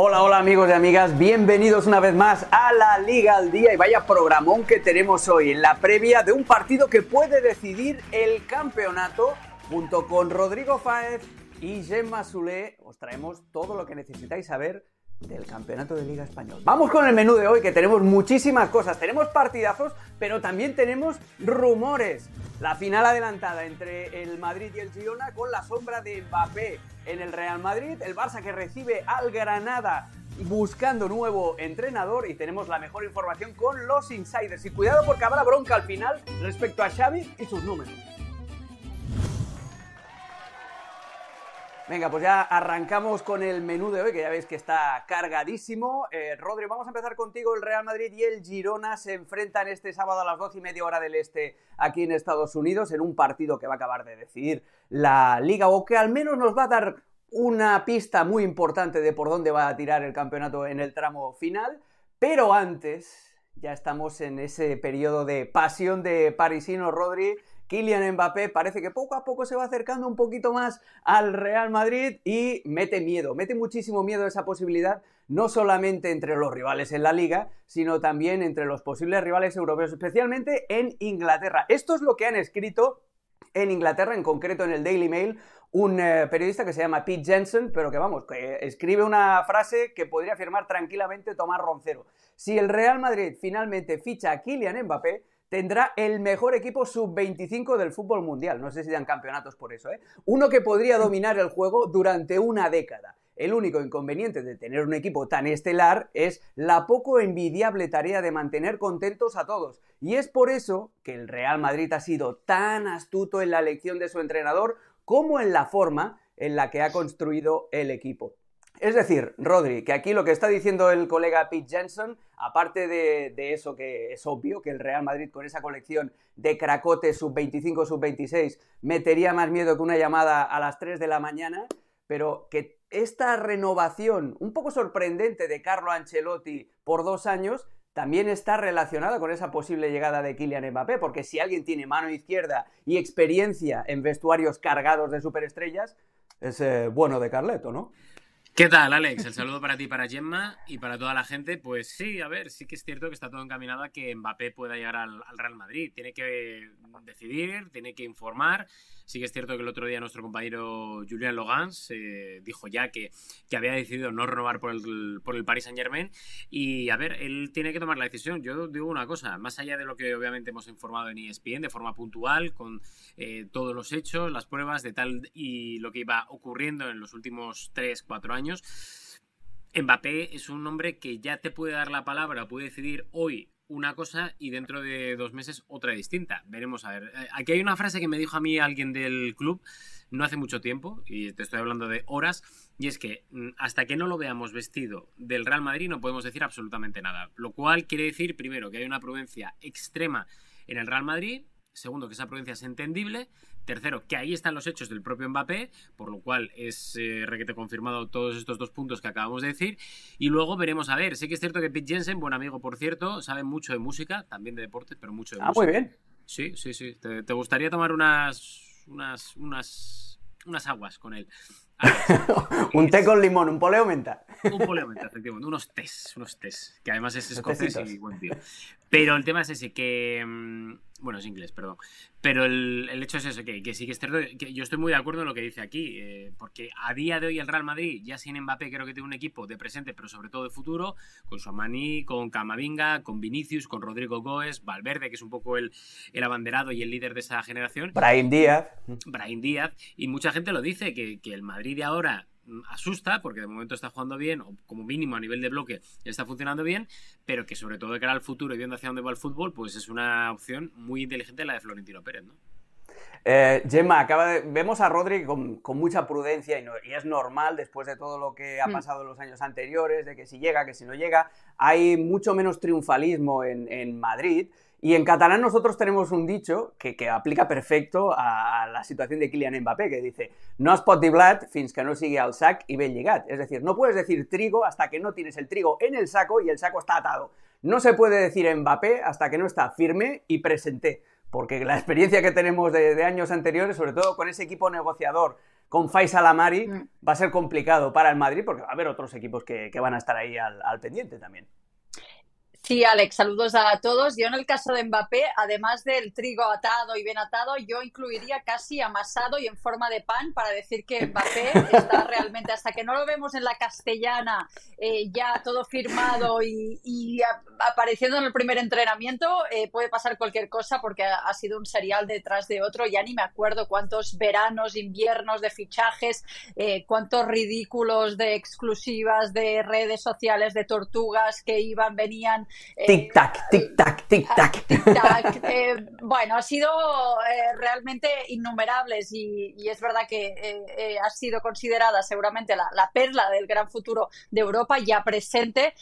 Hola, hola amigos y amigas, bienvenidos una vez más a la Liga al Día y vaya programón que tenemos hoy en la previa de un partido que puede decidir el campeonato. Junto con Rodrigo Fáez y Gemma Zulé os traemos todo lo que necesitáis saber del Campeonato de Liga Español. Vamos con el menú de hoy que tenemos muchísimas cosas, tenemos partidazos, pero también tenemos rumores. La final adelantada entre el Madrid y el Girona con la sombra de Mbappé en el Real Madrid, el Barça que recibe al Granada buscando nuevo entrenador y tenemos la mejor información con los insiders. Y cuidado porque habrá bronca al final respecto a Xavi y sus números. Venga, pues ya arrancamos con el menú de hoy, que ya veis que está cargadísimo. Eh, Rodri, vamos a empezar contigo. El Real Madrid y el Girona se enfrentan este sábado a las 12 y media hora del este aquí en Estados Unidos en un partido que va a acabar de decidir la liga o que al menos nos va a dar una pista muy importante de por dónde va a tirar el campeonato en el tramo final. Pero antes, ya estamos en ese periodo de pasión de parisino, Rodri. Kylian Mbappé parece que poco a poco se va acercando un poquito más al Real Madrid y mete miedo, mete muchísimo miedo esa posibilidad, no solamente entre los rivales en la liga, sino también entre los posibles rivales europeos, especialmente en Inglaterra. Esto es lo que han escrito en Inglaterra, en concreto en el Daily Mail, un eh, periodista que se llama Pete Jensen, pero que vamos, que escribe una frase que podría afirmar tranquilamente Tomás Roncero. Si el Real Madrid finalmente ficha a Kylian Mbappé, tendrá el mejor equipo sub-25 del fútbol mundial. No sé si dan campeonatos por eso, ¿eh? Uno que podría dominar el juego durante una década. El único inconveniente de tener un equipo tan estelar es la poco envidiable tarea de mantener contentos a todos. Y es por eso que el Real Madrid ha sido tan astuto en la elección de su entrenador como en la forma en la que ha construido el equipo. Es decir, Rodri, que aquí lo que está diciendo el colega Pete Jensen, aparte de, eso que es obvio, que el Real Madrid con esa colección de cracotes sub-25, sub-26 metería más miedo que una llamada a las 3 de la mañana, pero que esta renovación un poco sorprendente de Carlo Ancelotti por dos años también está relacionada con esa posible llegada de Kylian Mbappé, porque si alguien tiene mano izquierda y experiencia en vestuarios cargados de superestrellas, es eh, bueno de Carleto, ¿no? ¿Qué tal, Alex? El saludo para ti, para Gemma y para toda la gente. Pues sí, a ver, sí que es cierto que está todo encaminado a que Mbappé pueda llegar al, Real Madrid. Tiene que decidir, tiene que informar. Sí que es cierto que el otro día nuestro compañero Julian Logans eh, dijo ya que, que, había decidido no renovar por el, por el Paris Saint Germain. Y a ver, él tiene que tomar la decisión. Yo digo una cosa, más allá de lo que obviamente hemos informado en ESPN de forma puntual, con eh, todos los hechos, las pruebas de tal y lo que iba ocurriendo en los últimos 3, 4 años Mbappé es un hombre que ya te puede dar la palabra, puede decidir hoy una cosa y dentro de dos meses otra distinta. Veremos a ver. Eh, aquí hay una frase que me dijo a mí alguien del club no hace mucho tiempo, y te estoy hablando de horas, y es que mm, hasta que no lo veamos vestido del Real Madrid no podemos decir absolutamente nada. Lo cual quiere decir, primero, que hay una prudencia extrema en el Real Madrid, segundo, que esa prudencia es entendible, Tercero, que ahí están los hechos del propio Mbappé, por lo cual es eh, requete confirmado todos estos dos puntos que acabamos de decir. Y luego veremos a ver. Sé que es cierto que Pete Jensen, buen amigo por cierto, sabe mucho de música, también de deportes, pero mucho de ah, música. Ah, muy bien. Sí, sí, sí. ¿Te, gustaría tomar unas, unas, unas, unas aguas con él? Un té con limón, un poleo menta. un poleo menta, efectivamente. Unos tés, unos tés. Que además es escocés y buen tío. Pero el tema es ese, que... Mm, bueno, es inglés, perdón. Pero el, hecho es eso, que, sí que es cierto, que yo estoy muy de acuerdo en lo que dice aquí, eh, porque a día de hoy el Real Madrid, ya sin Mbappé, creo que tiene un equipo de presente, pero sobre todo de futuro, con Suamani, con Camavinga, con Vinicius, con Rodrigo Goes, Valverde, que es un poco el, el abanderado y el líder de esa generación. Brahim Díaz. Brahim Díaz. Y mucha gente lo dice, que, que el Madrid de ahora asusta, porque de momento está jugando bien, o como mínimo a nivel de bloque está funcionando bien, pero que sobre todo de cara al futuro y viendo hacia dónde va el fútbol, pues es una opción muy inteligente la de Florentino Pérez, ¿no? Eh, Gemma, acaba vemos a Rodri con, mucha prudencia y, es normal después de todo lo que ha mm. pasado en los años anteriores, de que si llega, que si no llega, hay mucho menos triunfalismo en, en Madrid. Y en catalán nosotros tenemos un dicho que, aplica perfecto a, la situación de Kylian Mbappé, que dice, no es pot blat fins que no sigue al sac y ben lligat. Es decir, no puedes decir trigo hasta que no tienes el trigo en el saco y el saco está atado. No se puede decir Mbappé hasta que no está firme y presente. Porque la experiencia que tenemos de, de años anteriores, sobre todo con ese equipo negociador con Faisal Amari, mm. va a ser complicado para el Madrid porque va a haber otros equipos que, van a estar ahí al pendiente también. Sí, Alex, saludos a todos. Yo en el caso de Mbappé, además del trigo atado y bien atado, yo incluiría casi amasado y en forma de pan para decir que Mbappé está realmente, hasta que no lo vemos en la castellana, eh, ya todo firmado y, apareciendo en el primer entrenamiento, eh, puede pasar cualquier cosa porque ha, sido un serial detrás de otro. Ya ni me acuerdo cuántos veranos, inviernos de fichajes, eh, cuántos ridículos de exclusivas de redes sociales, de tortugas que iban, venían tic-tac, tic-tac, tic-tac. Tic-tac. Eh, bueno, ha sido eh, realmente innumerables y, es verdad que ha sido considerada seguramente la, perla del gran futuro de Europa ya presente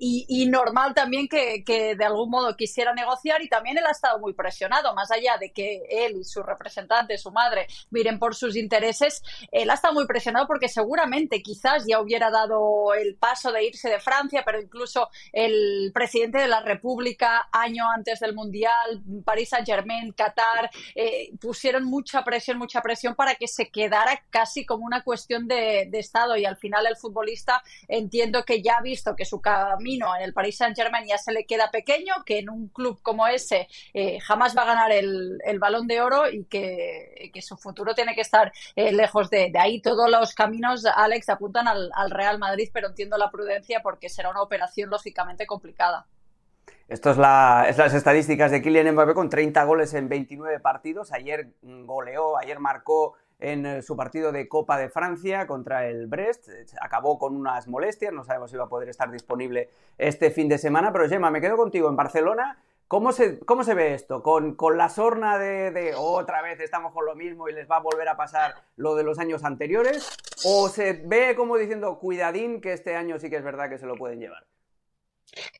y, normal también que, de algún modo quisiera negociar y también él ha estado muy presionado, más allá de que él y su representante, su madre, miren por sus intereses, él ha estado muy presionado porque seguramente quizás ya hubiera dado el paso de irse de Francia, pero incluso el presidente presidente de la República año antes del Mundial, París Saint Germain, Qatar, eh, pusieron mucha presión, mucha presión para que se quedara casi como una cuestión de, Estado y al final el futbolista entiendo que ya ha visto que su camino en el París Saint Germain ya se le queda pequeño, que en un club como ese eh, jamás va a ganar el, balón de oro y que, su futuro tiene que estar eh, lejos de, ahí. Todos los caminos, Alex, apuntan al, al Real Madrid, pero entiendo la prudencia porque será una operación lógicamente complicada. Esto es, las estadísticas de Kylian Mbappé con 30 goles en 29 partidos. Ayer goleó, ayer marcó en eh, su partido de Copa de Francia contra el Brest. Acabó con unas molestias, no sabemos si va a poder estar disponible este fin de semana. Pero Gemma, me quedo contigo en Barcelona. ¿Cómo se, cómo se ve esto? ¿Con, con la sorna de, de, otra vez estamos con lo mismo y les va a volver a pasar lo de los años anteriores? ¿O se ve como diciendo, cuidadín, que este año sí que es verdad que se lo pueden llevar?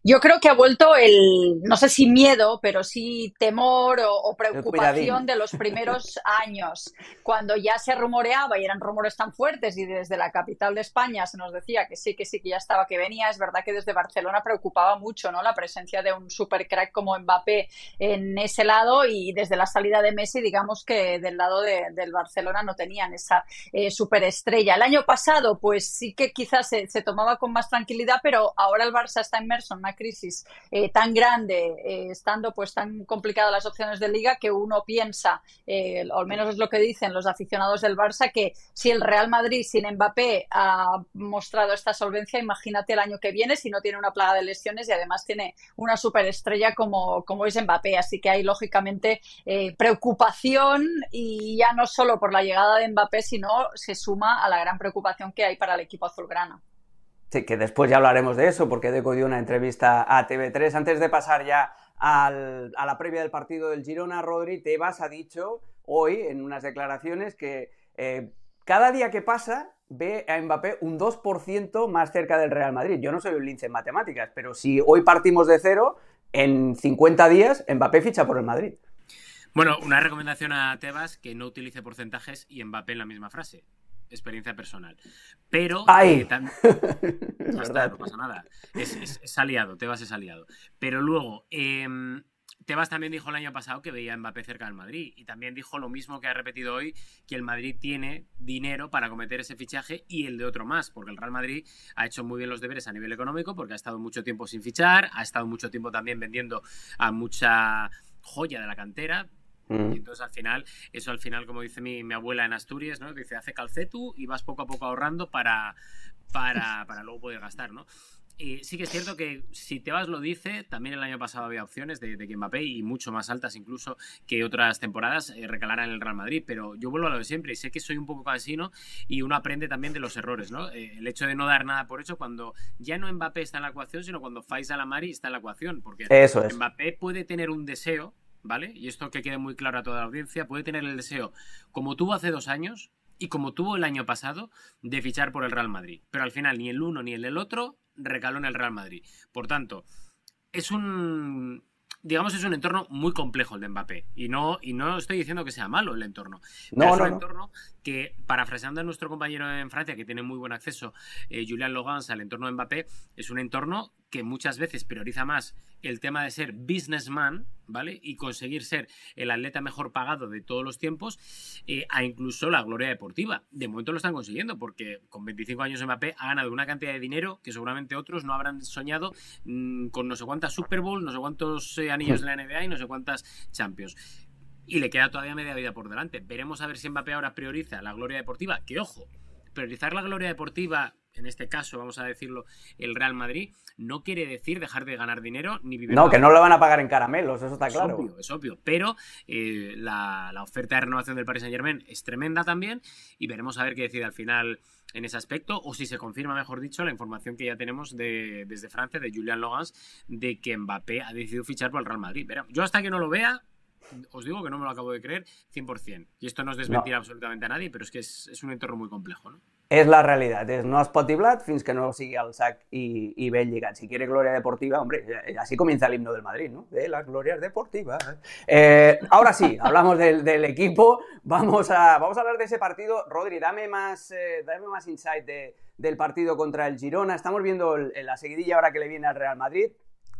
Yo creo que ha vuelto el, no sé si miedo, pero sí temor o, preocupación de los primeros años, cuando ya se rumoreaba y eran rumores tan fuertes y desde la capital de España se nos decía que sí, que sí, que ya estaba, que venía. Es verdad que desde Barcelona preocupaba mucho ¿no? la presencia de un super crack como Mbappé en ese lado y desde la salida de Messi, digamos que del lado del Barcelona no tenían esa eh, superestrella. El año pasado, pues sí que quizás se, se tomaba con más tranquilidad, pero ahora el Barça está inmerso son una crisis eh, tan grande, eh, estando pues tan complicadas las opciones de liga, que uno piensa, eh, o al menos es lo que dicen los aficionados del Barça, que si el Real Madrid sin Mbappé ha mostrado esta solvencia, imagínate el año que viene si no tiene una plaga de lesiones y además tiene una superestrella como, como es Mbappé. Así que hay lógicamente preocupación y ya no solo por la llegada de Mbappé, sino se suma a la gran preocupación que hay para el equipo azulgrana. Sí, que después ya hablaremos de eso, porque Deco dio una entrevista a TV3. Antes de pasar ya a la previa del partido del Girona, Rodri, Tebas ha dicho hoy en unas declaraciones que eh, cada día que pasa ve a Mbappé un 2% más cerca del Real Madrid. Yo no soy un lince en matemáticas, pero si hoy partimos de cero, en 50 días Mbappé ficha por el Madrid. Bueno, una recomendación a Tebas que no utilice porcentajes y Mbappé en la misma frase experiencia personal. Pero. ¡Ay! Eh, no, pasa nada. Es, aliado, Tebas es aliado. Pero luego, em, Tebas también dijo el año pasado que veía a Mbappé cerca del Madrid. Y también dijo lo mismo que ha repetido hoy: que el Madrid tiene dinero para cometer ese fichaje y el de otro más. Porque el Real Madrid ha hecho muy bien los deberes a nivel económico, porque ha estado mucho tiempo sin fichar, ha estado mucho tiempo también vendiendo a mucha joya de la cantera, Mm. Y entonces al final, eso al final, como dice mi, abuela en Asturias, ¿no? Dice, hace calcetu y vas poco a poco ahorrando para, para, para luego poder gastar, ¿no? Y sí que es cierto que si Tebas lo dice, también el año pasado había opciones de, de que Mbappé y mucho más altas incluso que otras temporadas eh, recalaran en el Real Madrid, pero yo vuelvo a lo de siempre y sé que soy un poco casino y uno aprende también de los errores, ¿no? Eh, el hecho de no dar nada por hecho cuando ya no Mbappé está en la ecuación, sino cuando Faisal Amari está en la ecuación, porque Mbappé puede tener un deseo ¿vale? Y esto que quede muy claro a toda la audiencia, puede tener el deseo, como tuvo hace dos años y como tuvo el año pasado, de fichar por el Real Madrid. Pero al final ni el uno ni el del otro recaló en el Real Madrid. Por tanto, es un digamos, es un entorno muy complejo el de Mbappé. Y no, y no estoy diciendo que sea malo el entorno. No, es un entorno que parafraseando a nuestro compañero en Francia, que tiene muy buen acceso, eh, Julian Logans, al entorno de Mbappé, es un entorno que muchas veces prioriza más el tema de ser businessman, ¿vale? Y conseguir ser el atleta mejor pagado de todos los tiempos, eh, a incluso la gloria deportiva. De momento lo están consiguiendo, porque con 25 años Mbappé ha ganado una cantidad de dinero que seguramente otros no habrán soñado mm, con no sé cuántas Super Bowl, no sé cuántos eh, anillos de la NBA y no sé cuántas Champions. Y le queda todavía media vida por delante. Veremos a ver si Mbappé ahora prioriza la gloria deportiva, que ojo, priorizar la gloria deportiva en este caso, vamos a decirlo, el Real Madrid, no quiere decir dejar de ganar dinero ni vivir. No, que no lo van a pagar en caramelos, eso está claro. Es obvio, es obvio. Pero eh, la, oferta de renovación del Paris Saint Germain es tremenda también y veremos a ver qué decide al final en ese aspecto o si se confirma, mejor dicho, la información que ya tenemos de, desde Francia, de Julian Logans, de que Mbappé ha decidido fichar por el Real Madrid. Pero yo hasta que no lo vea, os digo que no me lo acabo de creer 100%. Y esto no es desmentir absolutamente a nadie, pero es que es, es un entorno muy complejo, ¿no? És la realitat, és no es pot blat fins que no sigui al sac i, i. Si quiere gloria deportiva, hombre, así comienza el himno del Madrid, ¿no? De las glorias deportivas. Eh, ahora sí, hablamos del, equipo, vamos a, vamos a hablar de ese partido. Rodri, dame más, eh, dame más insight de, del partido contra el Girona. Estamos viendo la seguidilla ahora que le viene al Real Madrid.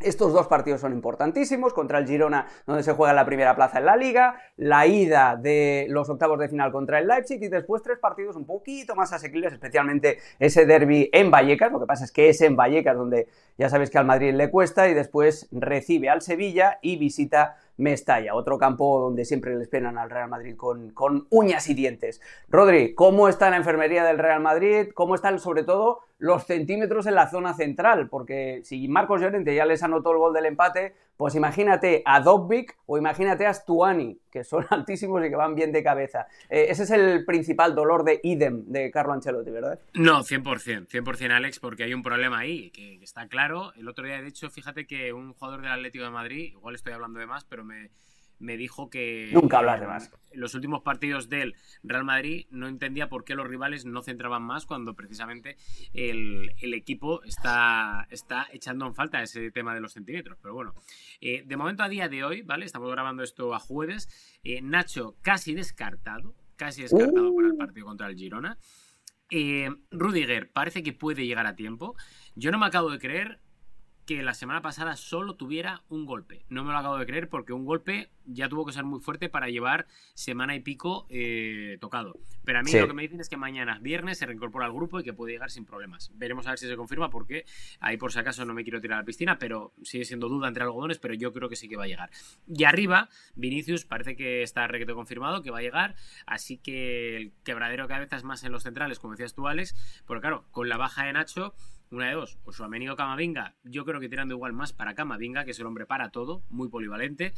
Estos dos partidos son importantísimos, contra el Girona, donde se juega la primera plaza en la liga, la ida de los octavos de final contra el Leipzig y después tres partidos un poquito más asequibles, especialmente ese derby en Vallecas, lo que pasa es que es en Vallecas donde ya sabes que al Madrid le cuesta y después recibe al Sevilla y visita Mestalla, otro campo donde siempre le esperan al Real Madrid con, con uñas y dientes. Rodri, ¿cómo está la enfermería del Real Madrid? ¿Cómo están sobre todo los centímetros en la zona central? Porque si Marcos Llorente ya les anotó el gol del empate, pues imagínate a Dobbik o imagínate a Stuani, que son altísimos y que van bien de cabeza. Eh, ese es el principal dolor de idem de Carlo Ancelotti, ¿verdad? No, 100%, 100% Alex, porque hay un problema ahí, que, está claro. El otro día, de hecho, fíjate que un jugador del Atlético de Madrid, igual estoy hablando de más, pero me, me dijo que. Nunca hablas de más. En los últimos partidos del Real Madrid no entendía por qué los rivales no centraban más cuando precisamente el, equipo está, está echando en falta ese tema de los centímetros. Pero bueno, eh, de momento a día de hoy, ¿vale? Estamos grabando esto a jueves. Eh, Nacho casi descartado, casi descartado para el uh. partido contra el Girona. Eh, Rudiger parece que puede llegar a tiempo. Yo no me acabo de creer que la semana pasada solo tuviera un golpe. No me lo acabo de creer porque un golpe ya tuvo que ser muy fuerte para llevar semana y pico eh, tocado. Pero a mí lo que me dicen es que mañana, viernes, se reincorpora al grupo y que puede llegar sin problemas. Veremos a ver si se confirma porque ahí por si acaso no me quiero tirar a la piscina, pero sigue siendo duda entre algodones, pero yo creo que sí que va a llegar. Y arriba, Vinicius parece que está requete confirmado, que va a llegar, así que el quebradero cada vez es más en los centrales, como decías tú, Alex, porque claro, con la baja de Nacho una de dos, o Suameni o Camavinga, yo creo que tirando igual más para Camavinga, que es el hombre para todo, muy polivalente,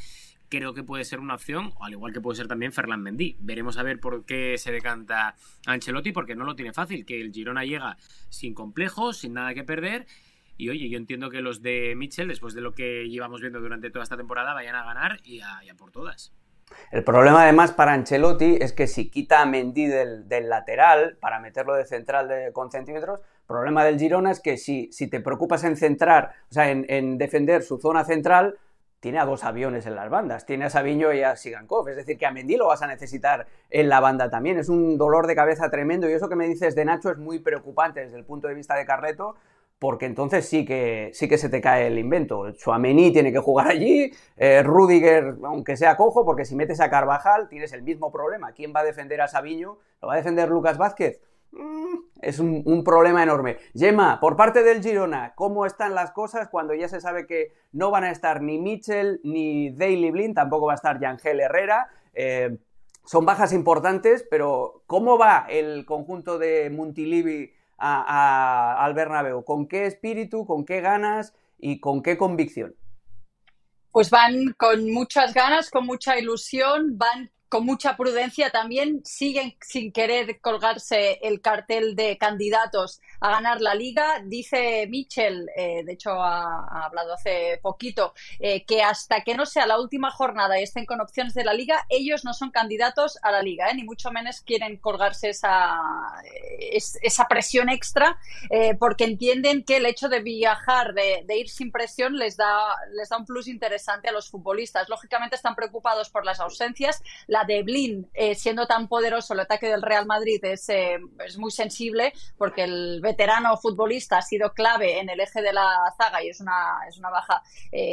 creo que puede ser una opción, al igual que puede ser también Ferland Mendy. Veremos a ver por qué se decanta Ancelotti, porque no lo tiene fácil, que el Girona llega sin complejos, sin nada que perder, y oye, yo entiendo que los de Mitchell, después de lo que llevamos viendo durante toda esta temporada, vayan a ganar y a, por todas. El problema además para Ancelotti es que si quita a Mendy del, lateral para meterlo de central de, con centímetros, problema del Girona es que si, te preocupas en centrar, o sea, en, defender su zona central, tiene a dos aviones en las bandas, tiene a Sabiño y a Sigankov, es decir, que a Mendy lo vas a necesitar en la banda también, es un dolor de cabeza tremendo y eso que me dices de Nacho es muy preocupante desde el punto de vista de Carreto, porque entonces sí que, sí que se te cae el invento. Chuamení tiene que jugar allí, eh, Rudiger, aunque sea cojo, porque si metes a Carvajal tienes el mismo problema. ¿Quién va a defender a Sabiño? ¿Lo va a defender Lucas Vázquez? Mm, es un, problema enorme. Gemma, por parte del Girona, ¿cómo están las cosas cuando ya se sabe que no van a estar ni Mitchell ni Daily Blin, tampoco va a estar Yangel Herrera? Eh, son bajas importantes, pero ¿cómo va el conjunto de Montilivi al Bernabéu? ¿Con qué espíritu, con qué ganas y con qué convicción? Pues van con muchas ganas, con mucha ilusión, van con mucha prudencia también siguen sin querer colgarse el cartel de candidatos a ganar la liga. Dice Mitchell, eh, de hecho ha, hablado hace poquito, eh, que hasta que no sea la última jornada y estén con opciones de la liga, ellos no son candidatos a la liga, eh, ni mucho menos quieren colgarse esa, esa presión extra, porque entienden que el hecho de viajar, de, ir sin presión, les da, les da un plus interesante a los futbolistas. Lógicamente están preocupados por las ausencias. La de Blin, eh, siendo tan poderoso el ataque del Real Madrid, es, eh, es, muy sensible porque el veterano futbolista ha sido clave en el eje de la zaga y es una, es una baja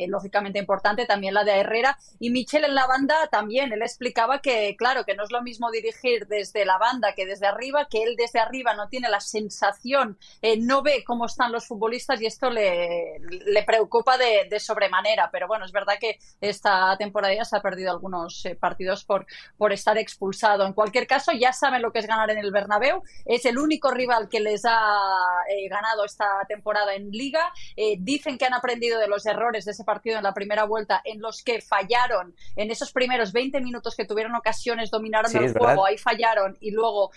lógicamente importante. También la de Herrera. Y Michel en la banda también. Él explicaba que, claro, que no es lo mismo dirigir desde la banda que desde arriba, que él desde arriba no tiene la sensación, no ve cómo están los futbolistas y esto le, le preocupa de, de sobremanera. Pero bueno, es verdad que esta temporada ya se ha perdido algunos eh, partidos por, por estar expulsado. En cualquier caso, ya saben lo que es ganar en el Bernabéu. Es el único rival que les ha eh, ganado esta temporada en Liga. Eh, dicen que han aprendido de los errores de ese partido en la primera vuelta en los que fallaron en esos primeros 20 minutos que tuvieron ocasiones, dominaron el juego, ahí fallaron y luego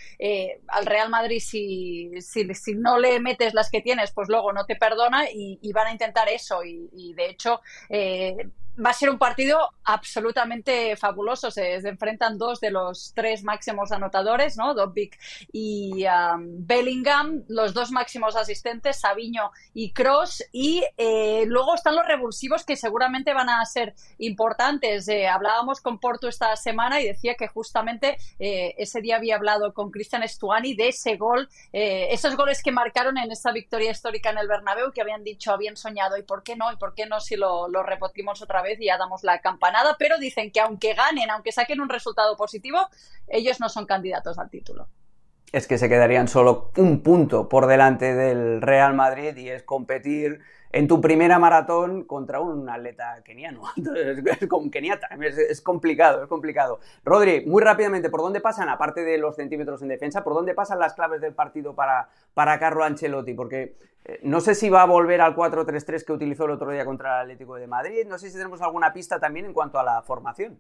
al Real Madrid si, si, si, no le metes las que tienes, pues luego no te perdona y, van a intentar eso y, y de hecho va a ser un partido absolutamente fabuloso. Se, enfrentan dos de los tres máximos anotadores, ¿no? Dobbik y um, Bellingham, los dos máximos asistentes, Sabiño y Cross. Y eh, luego están los revulsivos que seguramente van a ser importantes. Eh, hablábamos con Porto esta semana y decía que justamente eh, ese día había hablado con Cristian Stuani de ese gol, esos goles que marcaron en esa victoria histórica en el Bernabéu, que habían dicho, habían soñado, ¿y por qué no? ¿Y por qué no si lo, lo repetimos otra vez y ya damos la campanada, pero dicen que aunque ganen, aunque saquen un resultado positivo, ellos no son candidatos al título. Es que se quedarían solo un punto por delante del Real Madrid y es competir en tu primera maratón contra un atleta keniano, con keniata, es, complicado, es complicado. Rodri, muy rápidamente, ¿por dónde pasan, aparte de los centímetros en defensa, por dónde pasan las claves del partido para, para Carlo Ancelotti? Porque eh, no sé si va a volver al 4-3-3 que utilizó el otro día contra el Atlético de Madrid, no sé si tenemos alguna pista también en cuanto a la formación.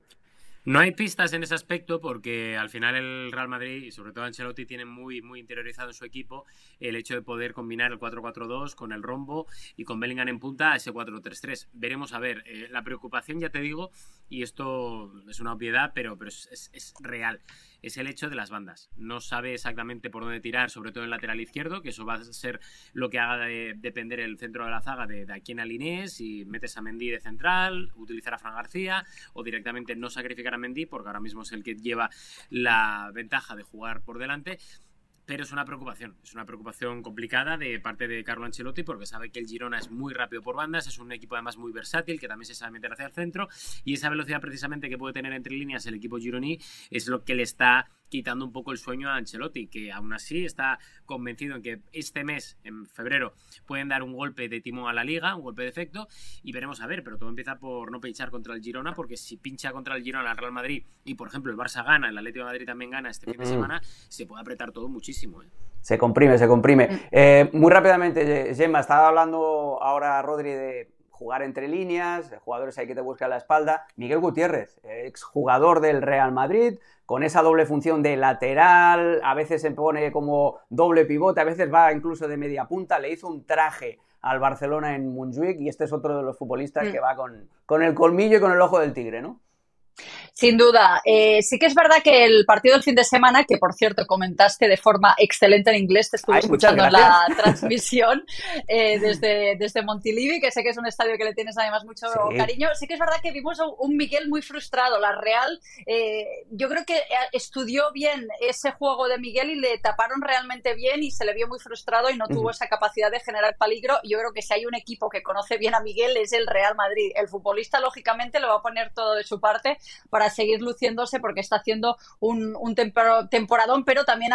No hay pistas en ese aspecto porque al final el Real Madrid y sobre todo Ancelotti tienen muy, muy interiorizado en su equipo el hecho de poder combinar el 4-4-2 con el rombo y con Bellingham en punta a ese 4-3-3. Veremos a ver. Eh, la preocupación, ya te digo, y esto es una obviedad, pero, pero es, es real es el hecho de las bandas. No sabe exactamente por dónde tirar, sobre todo en el lateral izquierdo, que eso va a ser lo que haga depender el centro de la zaga de, de a quién alinees, si metes a Mendy de central, utilizar a Fran García o directamente no sacrificar a Mendy, porque ahora mismo es el que lleva la ventaja de jugar por delante pero es una preocupación, es una preocupación complicada de parte de Carlo Ancelotti porque sabe que el Girona es muy rápido por bandas, es un equipo además muy versátil que también se sabe meter hacia el centro y esa velocidad precisamente que puede tener entre líneas el equipo gironí es lo que le está quitando un poco el sueño a Ancelotti, que aún así está convencido en que este mes, en febrero, pueden dar un golpe de timón a la liga, un golpe de efecto, y veremos a ver, pero todo empieza por no pinchar contra el Girona, porque si pincha contra el Girona el Real Madrid y, por ejemplo, el Barça gana, el Atlético de Madrid también gana este fin de mm. semana, se puede apretar todo muchísimo. ¿eh? Se comprime, se comprime. Mm. Eh, muy rápidamente, Gemma, estaba hablando ahora Rodri de jugar entre líneas, de jugadores hay que te buscan la espalda. Miguel Gutiérrez, exjugador del Real Madrid, con esa doble función de lateral, a veces se pone como doble pivote, a veces va incluso de media punta, le hizo un traje al Barcelona en Montjuic y este es otro de los futbolistas mm. que va con, con el colmillo y con el ojo del tigre, ¿no? Sin duda. Eh, sí que es verdad que el partido del fin de semana, que por cierto comentaste de forma excelente en inglés, te estuve escuchando la transmisión eh, desde, desde Montilivi, que sé que es un estadio que le tienes además mucho cariño. Sí que es verdad que vimos un Miguel muy frustrado. La Real, eh, yo creo que estudió bien ese juego de Miguel y le taparon realmente bien y se le vio muy frustrado y no tuvo esa capacidad de generar peligro. Yo creo que si hay un equipo que conoce bien a Miguel es el Real Madrid. El futbolista, lógicamente, lo va a poner todo de su parte para seguir luciéndose porque está haciendo un, temporadón, pero también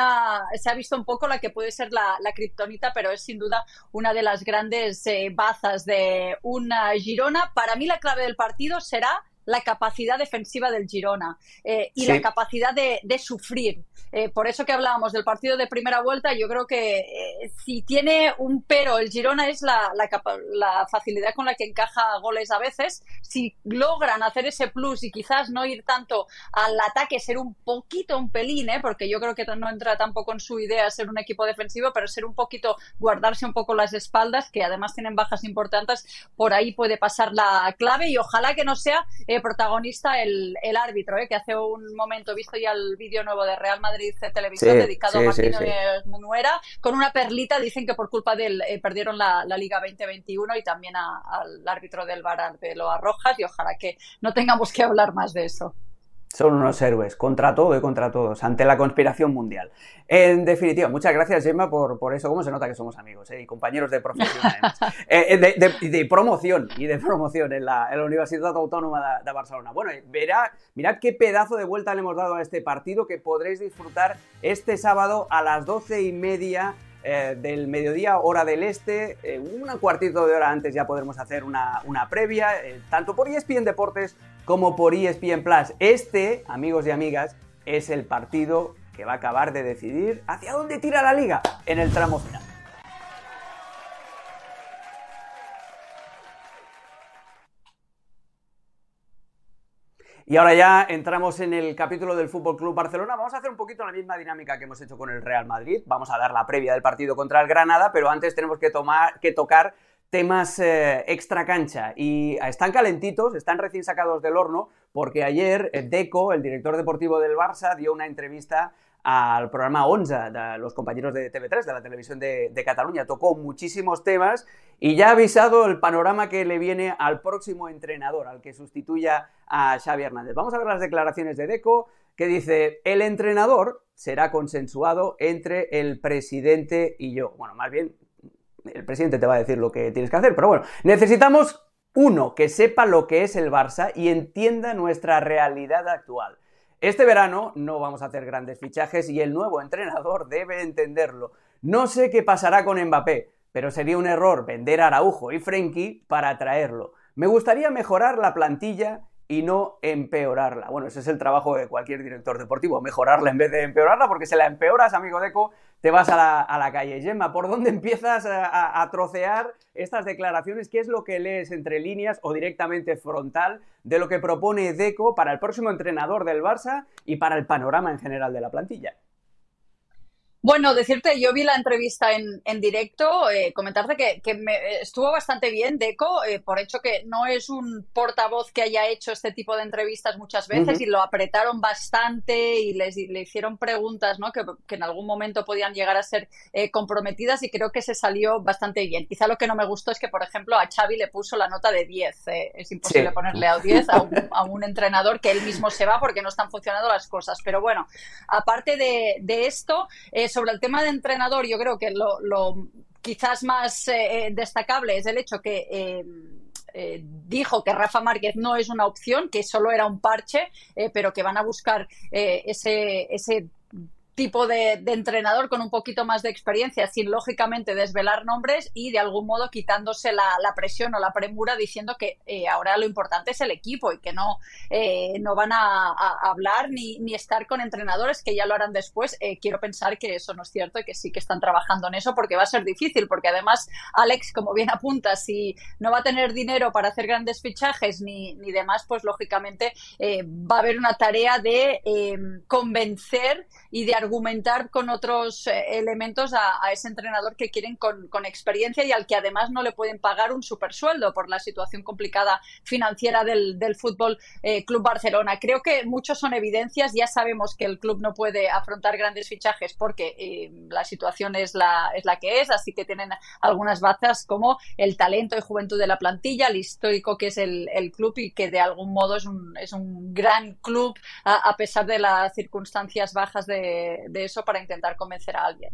se ha visto un poco la que puede ser la, la kriptonita, pero es sin duda una de las grandes eh, bazas de una Girona. Para mí la clave del partido será la capacidad defensiva del Girona eh, y la capacidad de, sufrir. Eh, por eso que hablábamos del partido de primera vuelta, yo creo que eh, si tiene un pero el Girona es la, la, facilidad con la que encaja goles a veces. Si logran hacer ese plus y quizás no ir tanto al ataque, ser un poquito un pelín, porque yo creo que no entra tampoco en su idea ser un equipo defensivo, pero ser un poquito, guardarse un poco las espaldas, que además tienen bajas importantes, por ahí puede pasar la clave y ojalá que no sea protagonista el, árbitro, ¿eh? que hace un momento he visto ya el vídeo nuevo de Real Madrid Televisión dedicado a Martino Munuera, con una perlita, dicen que por culpa de él eh, perdieron la, Liga 2021 y también al árbitro del VAR, de Loa Rojas, y ojalá que no tengamos que hablar más de eso. Son unos héroes, contra todo y contra todos, ante la conspiración mundial. En definitiva, muchas gracias, Gemma, por, por eso. ¿Cómo se nota que somos amigos eh? y compañeros de profesión? Eh, eh, de, de, promoción y de promoción en la, en la Universidad Autónoma de, Barcelona. Bueno, verá, mirad qué pedazo de vuelta le hemos dado a este partido que podréis disfrutar este sábado a las doce y media del mediodía, hora del este, un cuartito de hora antes ya podremos hacer una, una previa, tanto por ESPN Deportes como por ESPN Plus. Este, amigos y amigas, es el partido que va a acabar de decidir hacia dónde tira la liga en el tramo final. Y ahora ya entramos en el capítulo del Fútbol Club Barcelona. Vamos a hacer un poquito la misma dinámica que hemos hecho con el Real Madrid. Vamos a dar la previa del partido contra el Granada, pero antes tenemos que, tomar, que tocar temas eh, extra cancha y están calentitos, están recién sacados del horno, porque ayer eh, Deco, el director deportivo del Barça, dio una entrevista al programa Onza de los compañeros de TV3, de la televisión de, Cataluña. Tocó muchísimos temas y ya ha avisado el panorama que le viene al próximo entrenador, al que sustituya a Xavi Hernández. Vamos a ver las declaraciones de Deco, que dice, el entrenador será consensuado entre el presidente y yo. Bueno, más bien el presidente te va a decir lo que tienes que hacer, pero bueno, necesitamos uno que sepa lo que es el Barça y entienda nuestra realidad actual. Este verano no vamos a hacer grandes fichajes y el nuevo entrenador debe entenderlo. No sé qué pasará con Mbappé, pero sería un error vender a Araujo y Frenkie para traerlo. Me gustaría mejorar la plantilla y no empeorarla. Bueno, ese es el trabajo de cualquier director deportivo, mejorarla en vez de empeorarla, porque si la empeoras, amigo Deco, te vas a la, calle. Gemma, ¿por dónde empiezas a, trocear estas declaraciones? ¿Qué es lo que lees entre líneas o directamente frontal de lo que propone Deco para el próximo entrenador del Barça y para el panorama en general de la plantilla? Bueno, decirte, yo vi la entrevista en, en directo, eh, comentarte que, que me, estuvo bastante bien, Deco, eh, por hecho que no es un portavoz que haya hecho este tipo de entrevistas muchas veces y lo apretaron bastante y les, le hicieron preguntas ¿no? que, que, en algún momento podían llegar a ser eh, comprometidas y creo que se salió bastante bien. Quizá lo que no me gustó es que, por ejemplo, a Xavi le puso la nota de 10. es imposible ponerle a 10 a un, a un, entrenador que él mismo se va porque no están funcionando las cosas. Pero bueno, aparte de, de esto, sobre el tema de entrenador, yo creo que lo, quizás más eh, destacable es el hecho que eh, eh, dijo que Rafa Márquez no es una opción, que solo era un parche, pero que van a buscar ese tipo de, entrenador con un poquito más de experiencia, sin lógicamente desvelar nombres y de algún modo quitándose la, presión o la premura diciendo que eh, ahora lo importante es el equipo y que no, eh, no van a, hablar ni, estar con entrenadores que ya lo harán después. Eh, quiero pensar que eso no es cierto y que sí que están trabajando en eso porque va a ser difícil, porque además Alex, como bien apunta, si no va a tener dinero para hacer grandes fichajes ni, ni demás, pues lógicamente va a haber una tarea de convencer y de argumentar con otros eh, elementos a, ese entrenador que quieren con, experiencia y al que además no le pueden pagar un supersueldo por la situación complicada financiera del, Fútbol eh, Club Barcelona. Creo que muchos son evidencias. Ya sabemos que el club no puede afrontar grandes fichajes porque eh, la situación es la, es la que es, así que tienen algunas bazas como el talento y juventud de la plantilla, el histórico que es el, club y que de algún modo es un, es un gran club a pesar de las circunstancias bajas de, de, eso para intentar convencer a alguien.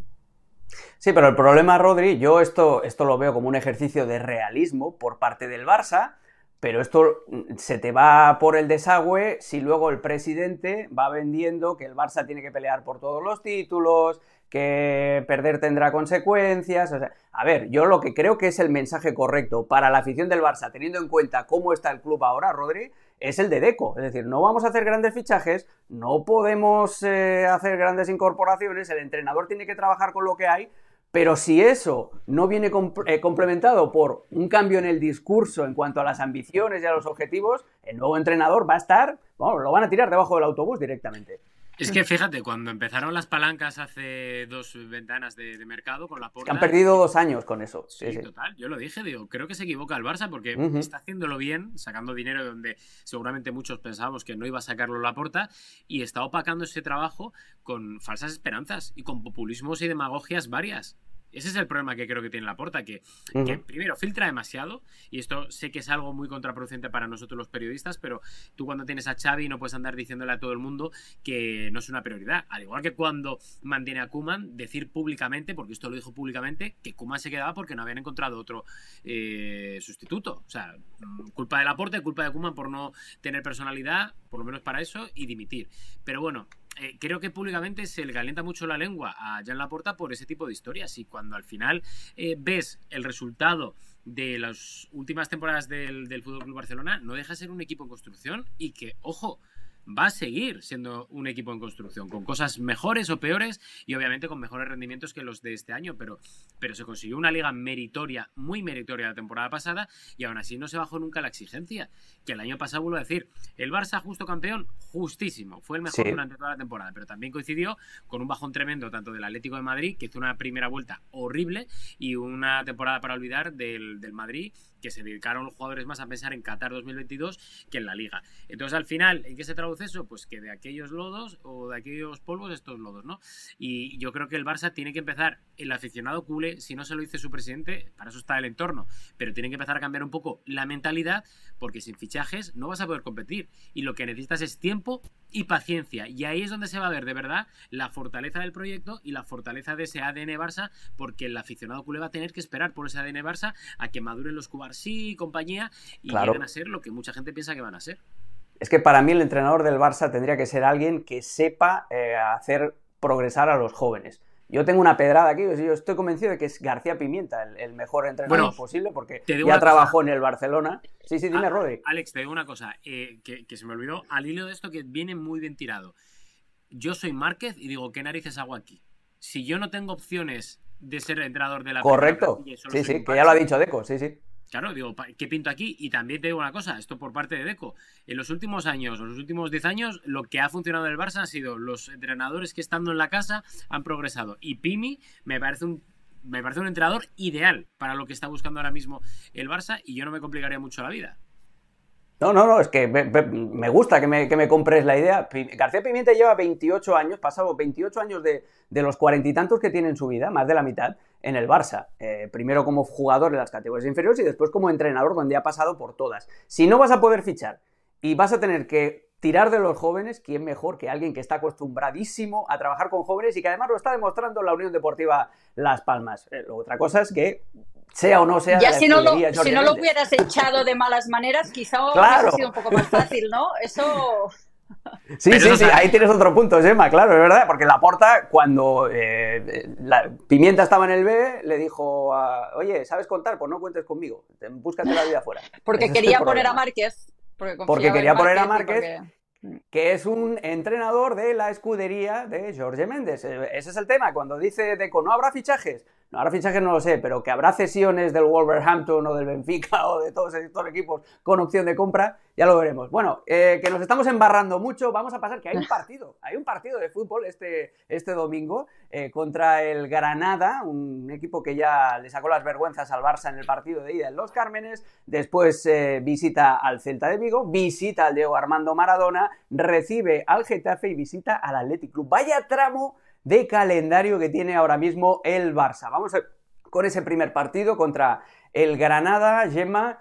Sí, pero el problema, Rodri, yo esto, esto lo veo como un ejercicio de realismo por parte del Barça, pero esto mm, se te va por el desagüe si luego el presidente va vendiendo que el Barça tiene que pelear por todos los títulos, que perder tendrá consecuencias. a ver, yo lo que creo que es el mensaje correcto para la afición del Barça, teniendo en cuenta cómo está el club ahora, Rodri, es el de Deco. Es decir, no vamos a hacer grandes fichajes, no podemos eh, hacer grandes incorporaciones, el entrenador tiene que trabajar con lo que hay, pero si eso no viene eh, complementado por un cambio en el discurso en cuanto a las ambiciones y a los objetivos, el nuevo entrenador va a estar, bueno, lo van a tirar debajo del autobús directamente. Es que fíjate, cuando empezaron las palancas hace dos ventanas de, mercado con la porta. han perdido dos años con eso. Sí, total. Yo lo dije, digo, creo que se equivoca el Barça porque está haciéndolo bien, sacando dinero donde seguramente muchos pensábamos que no iba a sacarlo la porta y está opacando ese trabajo con falsas esperanzas y con populismos y demagogias varias. Ese es el problema que creo que tiene la porta, que, que, primero filtra demasiado, y esto sé que es algo muy contraproducente para nosotros los periodistas, pero tú cuando tienes a Xavi no puedes andar diciéndole a todo el mundo que no es una prioridad. Al igual que cuando mantiene a Kuman, decir públicamente, porque esto lo dijo públicamente, que Kuman se quedaba porque no habían encontrado otro eh, sustituto. O sea, culpa de la porta, culpa de Kuman por no tener personalidad, por lo menos para eso, y dimitir. Pero bueno, eh, creo que públicamente se le calienta mucho la lengua a Jan Laporta por ese tipo de historias. Y cuando al final eh, ves el resultado de las últimas temporadas del, del Fútbol Club Barcelona, no deja de ser un equipo en construcción y que, ojo, va a seguir siendo un equipo en construcción, con cosas mejores o peores y obviamente con mejores rendimientos que los de este año, pero, pero se consiguió una liga meritoria, muy meritoria la temporada pasada y aún así no se bajó nunca la exigencia, que el año pasado vuelvo a decir, el Barça justo campeón, justísimo, fue el mejor durante toda la temporada, pero también coincidió con un bajón tremendo tanto del Atlético de Madrid, que hizo una primera vuelta horrible, y una temporada para olvidar del, del Madrid que se dedicaron los jugadores más a pensar en Qatar 2022 que en la liga. Entonces, al final, ¿en qué se traduce eso? Pues que de aquellos lodos o de aquellos polvos, estos lodos, ¿no? Y yo creo que el Barça tiene que empezar, el aficionado culé, si no se lo dice su presidente, para eso está el entorno, pero tiene que empezar a cambiar un poco la mentalidad, porque sin fichajes no vas a poder competir. Y lo que necesitas es tiempo y paciencia. Y ahí es donde se va a ver de verdad la fortaleza del proyecto y la fortaleza de ese ADN Barça, porque el aficionado culé va a tener que esperar por ese ADN Barça a que maduren los cubanos sí y compañía y llegan a ser lo que mucha gente piensa que van a ser. Es que para mí el entrenador del Barça tendría que ser alguien que sepa eh, hacer progresar a los jóvenes. Yo tengo una pedrada aquí, yo estoy convencido de que es García Pimienta el, mejor entrenador posible porque ya trabajó en el Barcelona. Sí, sí, dime, ah, Rodri. Alex, te digo una cosa eh, que, que, se me olvidó al hilo de esto que viene muy bien tirado. Yo soy Márquez y digo, ¿qué narices hago aquí? Si yo no tengo opciones de ser entrenador de la Correcto. Sí, sí, que ya lo ha dicho Deco, sí, sí. Claro, digo, ¿qué pinto aquí? Y también te digo una cosa, esto por parte de Deco. En los últimos años, en los últimos 10 años, lo que ha funcionado en el Barça han sido los entrenadores que estando en la casa han progresado. Y Pimi me parece un me parece un entrenador ideal para lo que está buscando ahora mismo el Barça y yo no me complicaría mucho la vida. No, no, no, es que me, gusta que me, compres la idea. García Pimienta lleva 28 años, pasado 28 años de, los cuarenta y tantos que tiene en su vida, más de la mitad, en el Barça. Eh, primero como jugador en las categorías inferiores y después como entrenador, donde ha pasado por todas. Si no vas a poder fichar y vas a tener que tirar de los jóvenes, ¿quién mejor que alguien que está acostumbradísimo a trabajar con jóvenes y que además lo está demostrando la Unión Deportiva Las Palmas? Eh, otra cosa es que sea o no sea. Ya si, no lo, si no lo hubieras echado de malas maneras, quizá hubiera sido un poco más fácil, ¿no? Eso. Sí, sí, sí, ahí tienes otro punto, Gemma, claro, es verdad, porque la porta, cuando eh, la Pimienta estaba en el B, le dijo, oye, ¿sabes contar? Pues no cuentes conmigo, búscate la vida afuera. Porque quería poner a Márquez. Porque, quería poner a Márquez que es un entrenador de la escudería de Jorge Méndez. Eh, ese es el tema. Cuando dice Deco, no habrá fichajes. No habrá fichajes, no lo sé, pero que habrá cesiones del Wolverhampton o del Benfica o de todos estos equipos con opción de compra, ya lo veremos. Bueno, eh, que nos estamos embarrando mucho, vamos a pasar que hay un partido, hay un partido de fútbol este, este domingo eh, contra el Granada, un equipo que ya le sacó las vergüenzas al Barça en el partido de ida en Los Cármenes, después visita al Celta de Vigo, visita al Diego Armando Maradona, recibe al Getafe y visita al Athletic Club. Vaya tramo de calendario que tiene ahora mismo el Barça. Vamos con ese primer partido contra el Granada, Gemma.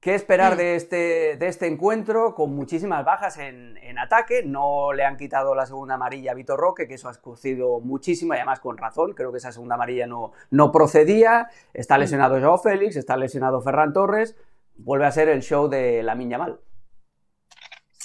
¿Qué esperar de este, de este encuentro? Con muchísimas bajas en, ataque. No le han quitado la segunda amarilla a Vitor Roque, que eso ha escucido muchísimo y además con razón. Creo que esa segunda amarilla no, no procedía. Está lesionado Joao Félix, está lesionado Ferran Torres. Vuelve a ser el show de la Miña Mal.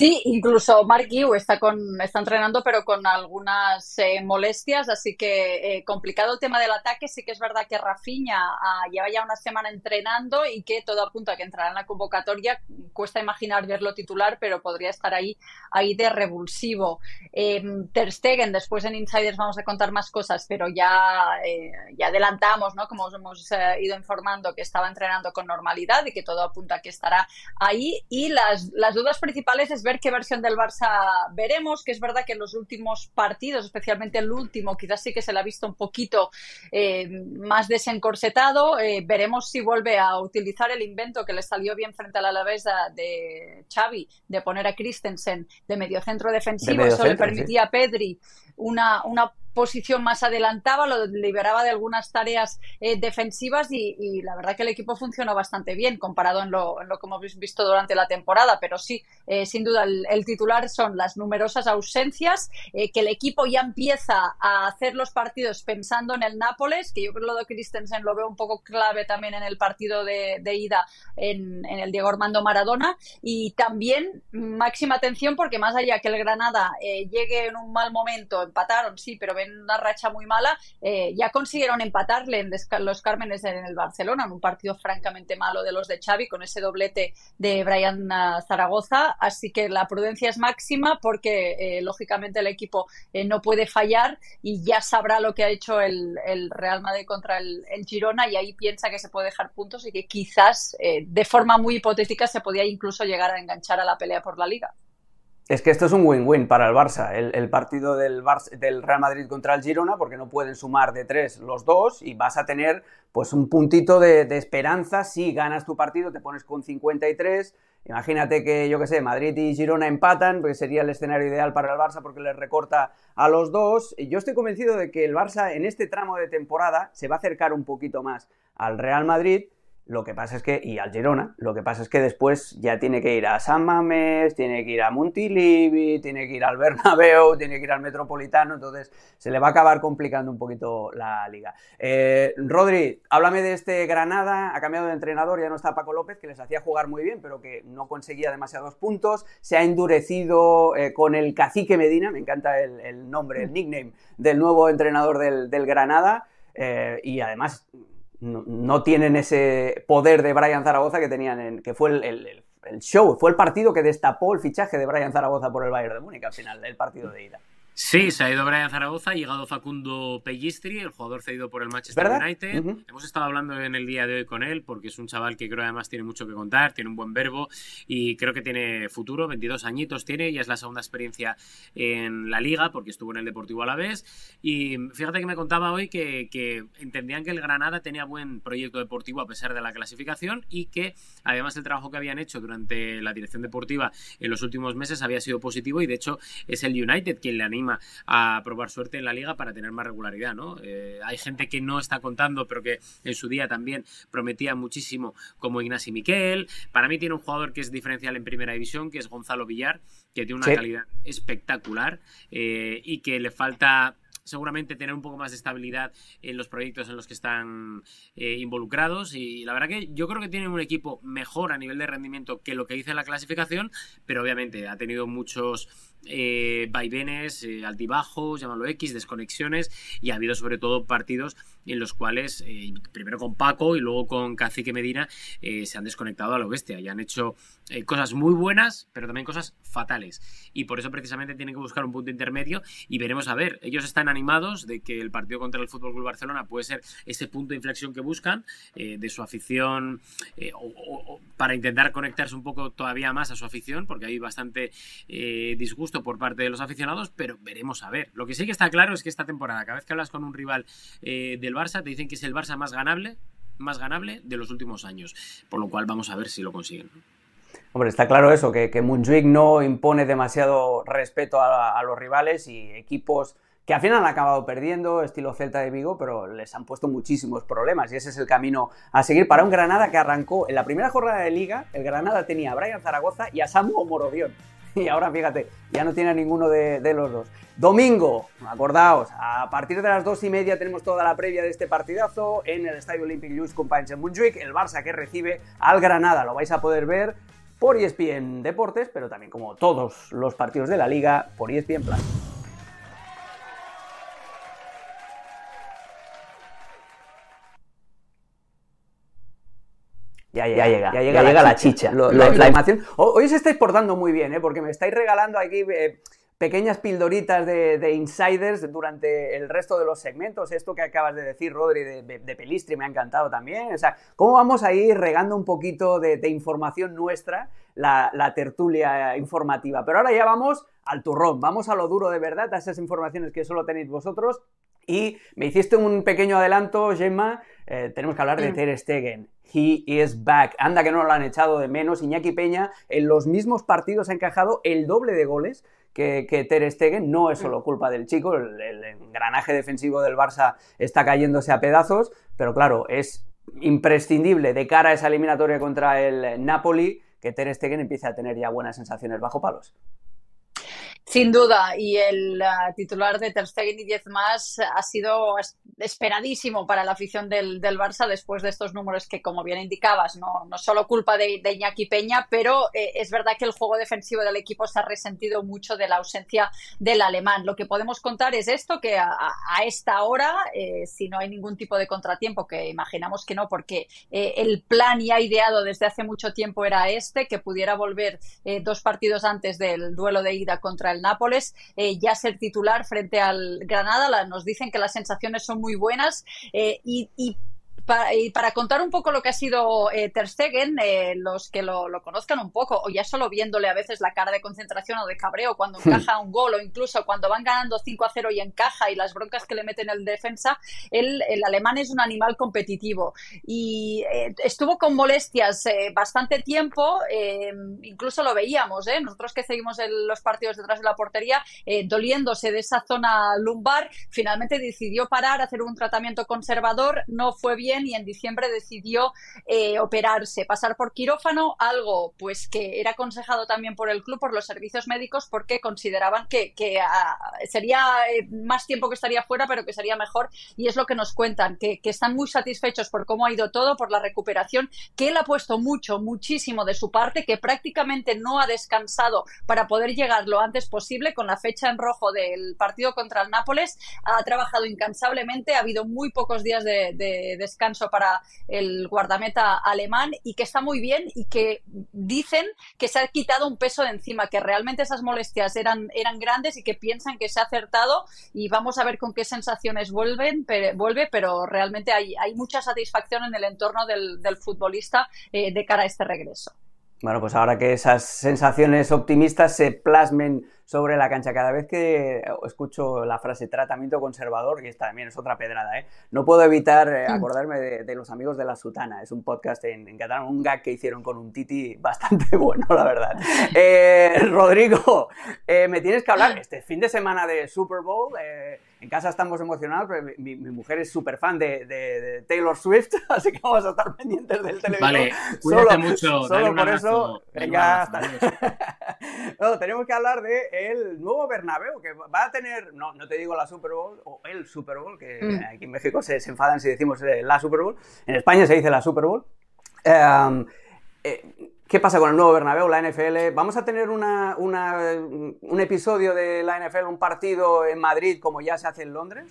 Sí, incluso Mark Yu está, con, está entrenando, pero con algunas eh, molestias, así que eh, complicado el tema del ataque. Sí que es verdad que Rafinha ah, lleva ya una semana entrenando y que todo apunta a que entrará en la convocatoria. Cuesta imaginar verlo titular, pero podría estar ahí, ahí de revulsivo. Em, Ter Stegen, después en Insiders vamos a contar más cosas, pero ya, eh, ya adelantamos, ¿no? Como os hemos ido informando, que estaba entrenando con normalidad y que todo apunta a que estará ahí. Y las, las dudas principales es ver qué versión del Barça veremos, que es verdad que en los últimos partidos, especialmente el último, quizás sí que se le ha visto un poquito eh, más desencorsetado. Eh, veremos si vuelve a utilizar el invento que le salió bien frente a la Alavés de Xavi, de poner a Christensen de mediocentro defensivo. Eso le permitía a Pedri una, una posición más adelantaba, lo liberaba de algunas tareas eh, defensivas y, la verdad que el equipo funcionó bastante bien comparado en lo, en lo que hemos visto durante la temporada. Pero sí, eh, sin duda, el, titular son las numerosas ausencias, eh, que el equipo ya empieza a hacer los partidos pensando en el Nápoles, que yo creo que lo de Christensen lo veo un poco clave también en el partido de, ida en, en, el Diego Armando Maradona. Y también máxima atención porque más allá que el Granada llegue en un mal momento, empataron, sí, pero en una racha muy mala, eh, ya consiguieron empatarle en los Cármenes en el Barcelona, en un partido francamente malo de los de Xavi, con ese doblete de Brian ah, Zaragoza. Así que la prudencia es máxima porque, eh, lógicamente, el equipo eh, no puede fallar y ya sabrá lo que ha hecho el, Real Madrid contra el, Girona y ahí piensa que se puede dejar puntos y que quizás, de forma muy hipotética, se podía incluso llegar a enganchar a la pelea por la liga. Es que esto es un win-win para el Barça, el, partido del, del, Real Madrid contra el Girona, porque no pueden sumar de tres los dos y vas a tener pues un puntito de, esperanza si ganas tu partido, te pones con 53. Imagínate que, yo qué sé, Madrid y Girona empatan, pues sería el escenario ideal para el Barça porque les recorta a los dos. Y yo estoy convencido de que el Barça en este tramo de temporada se va a acercar un poquito más al Real Madrid lo que pasa es que, y al Girona, lo que pasa es que después ya tiene que ir a San Mamés, tiene que ir a Montilivi, tiene que ir al Bernabéu, tiene que ir al Metropolitano, entonces se le va a acabar complicando un poquito la liga. Eh, Rodri, háblame de este Granada, ha cambiado de entrenador, ya no está Paco López, que les hacía jugar muy bien, pero que no conseguía demasiados puntos, se ha endurecido eh, con el cacique Medina, me encanta el, nombre, el nickname del nuevo entrenador del, Granada, eh, y además no, tienen ese poder de Brian Zaragoza que tenían, en, que fue el, el, show, fue el partido que destapó el fichaje de Brian Zaragoza por el Bayern de Múnich al final, del partido de ida. Sí, se ha ido Brian Zaragoza, ha llegado Facundo Pellistri, el jugador cedido por el Manchester United. Hemos estado hablando en el día de hoy con él porque es un chaval que creo además tiene mucho que contar, tiene un buen verbo y creo que tiene futuro, 22 añitos tiene, ya es la segunda experiencia en la liga porque estuvo en el Deportivo a la vez. Y fíjate que me contaba hoy que, que entendían que el Granada tenía buen proyecto deportivo a pesar de la clasificación y que además el trabajo que habían hecho durante la dirección deportiva en los últimos meses había sido positivo y de hecho es el United quien le anima a probar suerte en la liga para tener más regularidad, ¿no? Eh, hay gente que no está contando, pero que en su día también prometía muchísimo, como Ignasi Miquel. Para mí tiene un jugador que es diferencial en primera división, que es Gonzalo Villar, que tiene una calidad espectacular eh, y que le falta seguramente tener un poco más de estabilidad en los proyectos en los que están eh, involucrados y la verdad que yo creo que tienen un equipo mejor a nivel de rendimiento que lo que dice la clasificación, pero obviamente ha tenido muchos eh, vaivenes, eh, altibajos, llámalo X, desconexiones y ha habido sobre todo partidos en los cuales, eh, primero con Paco y luego con Cacique Medina, eh, se han desconectado a lo bestia y han hecho cosas muy buenas, pero también cosas fatales. Y por eso precisamente tienen que buscar un punto intermedio y veremos a ver. Ellos están animados de que el partido contra el Fútbol Club Barcelona puede ser ese punto de inflexión que buscan, de su afición, o, para intentar conectarse un poco todavía más a su afición, porque hay bastante disgusto por parte de los aficionados, pero veremos a ver. Lo que sí que está claro es que esta temporada, cada vez que hablas con un rival de Barça, te dicen que es el Barça más ganable, más ganable de los últimos años. Por lo cual vamos a ver si lo consiguen. Hombre, está claro eso, que, que no impone demasiado respeto a, los rivales y equipos que al final han acabado perdiendo, estilo Celta de Vigo, pero les han puesto muchísimos problemas y ese es el camino a seguir para un Granada que arrancó en la primera jornada de liga, el Granada tenía a Brian Zaragoza y a Samu Morodión. y ahora fíjate, ya no tiene a ninguno de, los dos. Domingo, acordaos, a partir de las dos y media tenemos toda la previa de este partidazo en el Estadio Olympic Lluís Companys en Montjuic, el Barça que recibe al Granada, lo vais a poder ver por ESPN Deportes, pero también como todos los partidos de la liga por ESPN Plus. Ya llega, ya llega, llega, la, chicha. la, Hoy os estáis portando muy bien, ¿eh? porque me estáis regalando aquí eh, pequeñas pildoritas de, insiders durante el resto de los segmentos. Esto que acabas de decir, Rodri, de, Pelistri, me ha encantado también. O sea, ¿cómo vamos a ir regando un poquito de, información nuestra, la, tertulia informativa? Pero ahora ya vamos al turrón, vamos a lo duro de verdad, a esas informaciones que solo tenéis vosotros. Y me hiciste un pequeño adelanto, Gemma, eh, tenemos que hablar de Ter Stegen. He is back. Anda que no lo han echado de menos. Iñaki Peña en los mismos partidos ha encajado el doble de goles que, que Ter Stegen. No es solo culpa del chico, el, el engranaje defensivo del Barça está cayéndose a pedazos, pero claro, es imprescindible de cara a esa eliminatoria contra el Napoli que Ter Stegen empiece a tener ya buenas sensaciones bajo palos. Sin duda, y el uh, titular de Ter Stegen y 10 más ha sido esperadísimo para la afición del, del, Barça después de estos números que, como bien indicabas, no, no solo culpa de, de Iñaki Peña, pero eh, es verdad que el juego defensivo del equipo se ha resentido mucho de la ausencia del alemán. Lo que podemos contar es esto, que a, esta hora, eh, si no hay ningún tipo de contratiempo, que imaginamos que no, porque el plan ya ideado desde hace mucho tiempo era este, que pudiera volver dos partidos antes del duelo de ida contra el Nápoles, eh, ya ser titular frente al Granada. La, nos dicen que las sensaciones son muy buenas eh, y, y para, y para contar un poco lo que ha sido eh, Ter Stegen, eh, los que lo, lo, conozcan un poco, o ya solo viéndole a veces la cara de concentración o de cabreo cuando encaja un gol, o incluso cuando van ganando 5 a 0 y encaja y las broncas que le meten el defensa, él, el alemán es un animal competitivo. Y eh, estuvo con molestias eh, bastante tiempo, eh, incluso lo veíamos, nosotros que seguimos el, los partidos detrás de la portería, doliéndose de esa zona lumbar, finalmente decidió parar, hacer un tratamiento conservador, no fue bien y en diciembre decidió eh, operarse, pasar por quirófano, algo pues que era aconsejado también por el club, por los servicios médicos, porque consideraban que, uh, sería eh, más tiempo que estaría fuera, pero que sería mejor. Y es lo que nos cuentan, que, que, están muy satisfechos por cómo ha ido todo, por la recuperación, que él ha puesto mucho, muchísimo de su parte, que prácticamente no ha descansado para poder llegar lo antes posible con la fecha en rojo del partido contra el Nápoles, ha trabajado incansablemente, ha habido muy pocos días de, de descanso descanso para el guardameta alemán y que está muy bien y que dicen que se ha quitado un peso de encima, que realmente esas molestias eran, eran grandes y que piensan que se ha acertado y vamos a ver con qué sensaciones vuelven, pero, vuelve, pero realmente hay, hay mucha satisfacción en el entorno del, futbolista eh, de cara a este regreso. Bueno, pues ahora que esas sensaciones optimistas se plasmen sobre la cancha. Cada vez que escucho la frase tratamiento conservador, y esta también es otra pedrada, ¿eh? no puedo evitar eh, acordarme de, de, los amigos de La Sutana. Es un podcast en, en, catalán, un gag que hicieron con un titi bastante bueno, la verdad. Eh, Rodrigo, eh, me tienes que hablar este fin de semana de Super Bowl. Eh, en casa estamos emocionados, pero mi, mi mujer es súper fan de, de, de, Taylor Swift, así que vamos a estar pendientes del televisor. Vale, cuídate solo, mucho. Solo por eso, está. no, tenemos que hablar de el nuevo Bernabéu, que va a tener, no, no te digo la Super Bowl, o el Super Bowl, que mm. aquí en México se, se, enfadan si decimos la Super Bowl, en España se dice la Super Bowl. Um, eh, ¿Qué pasa con el nuevo Bernabéu, la NFL? ¿Vamos a tener una, una, un episodio de la NFL, un partido en Madrid como ya se hace en Londres?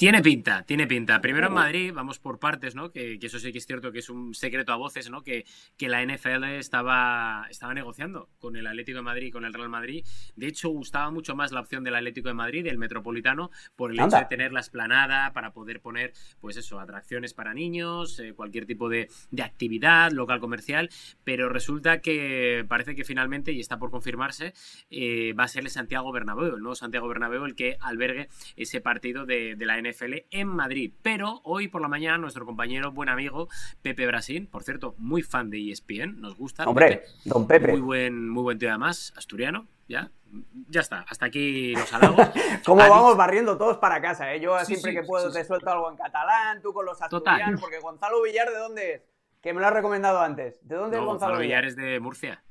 Tiene pinta, tiene pinta. Primero en Madrid, vamos por partes, ¿no? Que, que, eso sí que es cierto que es un secreto a voces, ¿no? Que, que la NFL estaba, estaba negociando con el Atlético de Madrid y con el Real Madrid. De hecho, gustaba mucho más la opción del Atlético de Madrid, del Metropolitano, por el Anda. hecho de tener la esplanada para poder poner, pues eso, atracciones para niños, eh, cualquier tipo de, de, actividad local comercial. Pero resulta que parece que finalmente, y está por confirmarse, eh, va a ser el Santiago Bernabéu, el nuevo Santiago Bernabéu, el que albergue ese partido de, de la NFL. NFL en Madrid. Pero hoy por la mañana nuestro compañero, buen amigo Pepe Brasil, por cierto, muy fan de ESPN, nos gusta. Hombre, Pepe, don Pepe. Muy buen, muy buen tío además, asturiano, ya. Ya está, hasta aquí los halagos. ¿Cómo vamos barriendo todos para casa? ¿eh? Yo sí, siempre sí, que puedo sí, te suelto algo en catalán, tú con los asturianos, Total. porque Gonzalo Villar, ¿de dónde es? Que me lo has recomendado antes. ¿De dónde no, es Gonzalo, Gonzalo Villar? es de Murcia.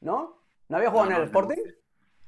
¿No? ¿No había jugado no, en el Sporting?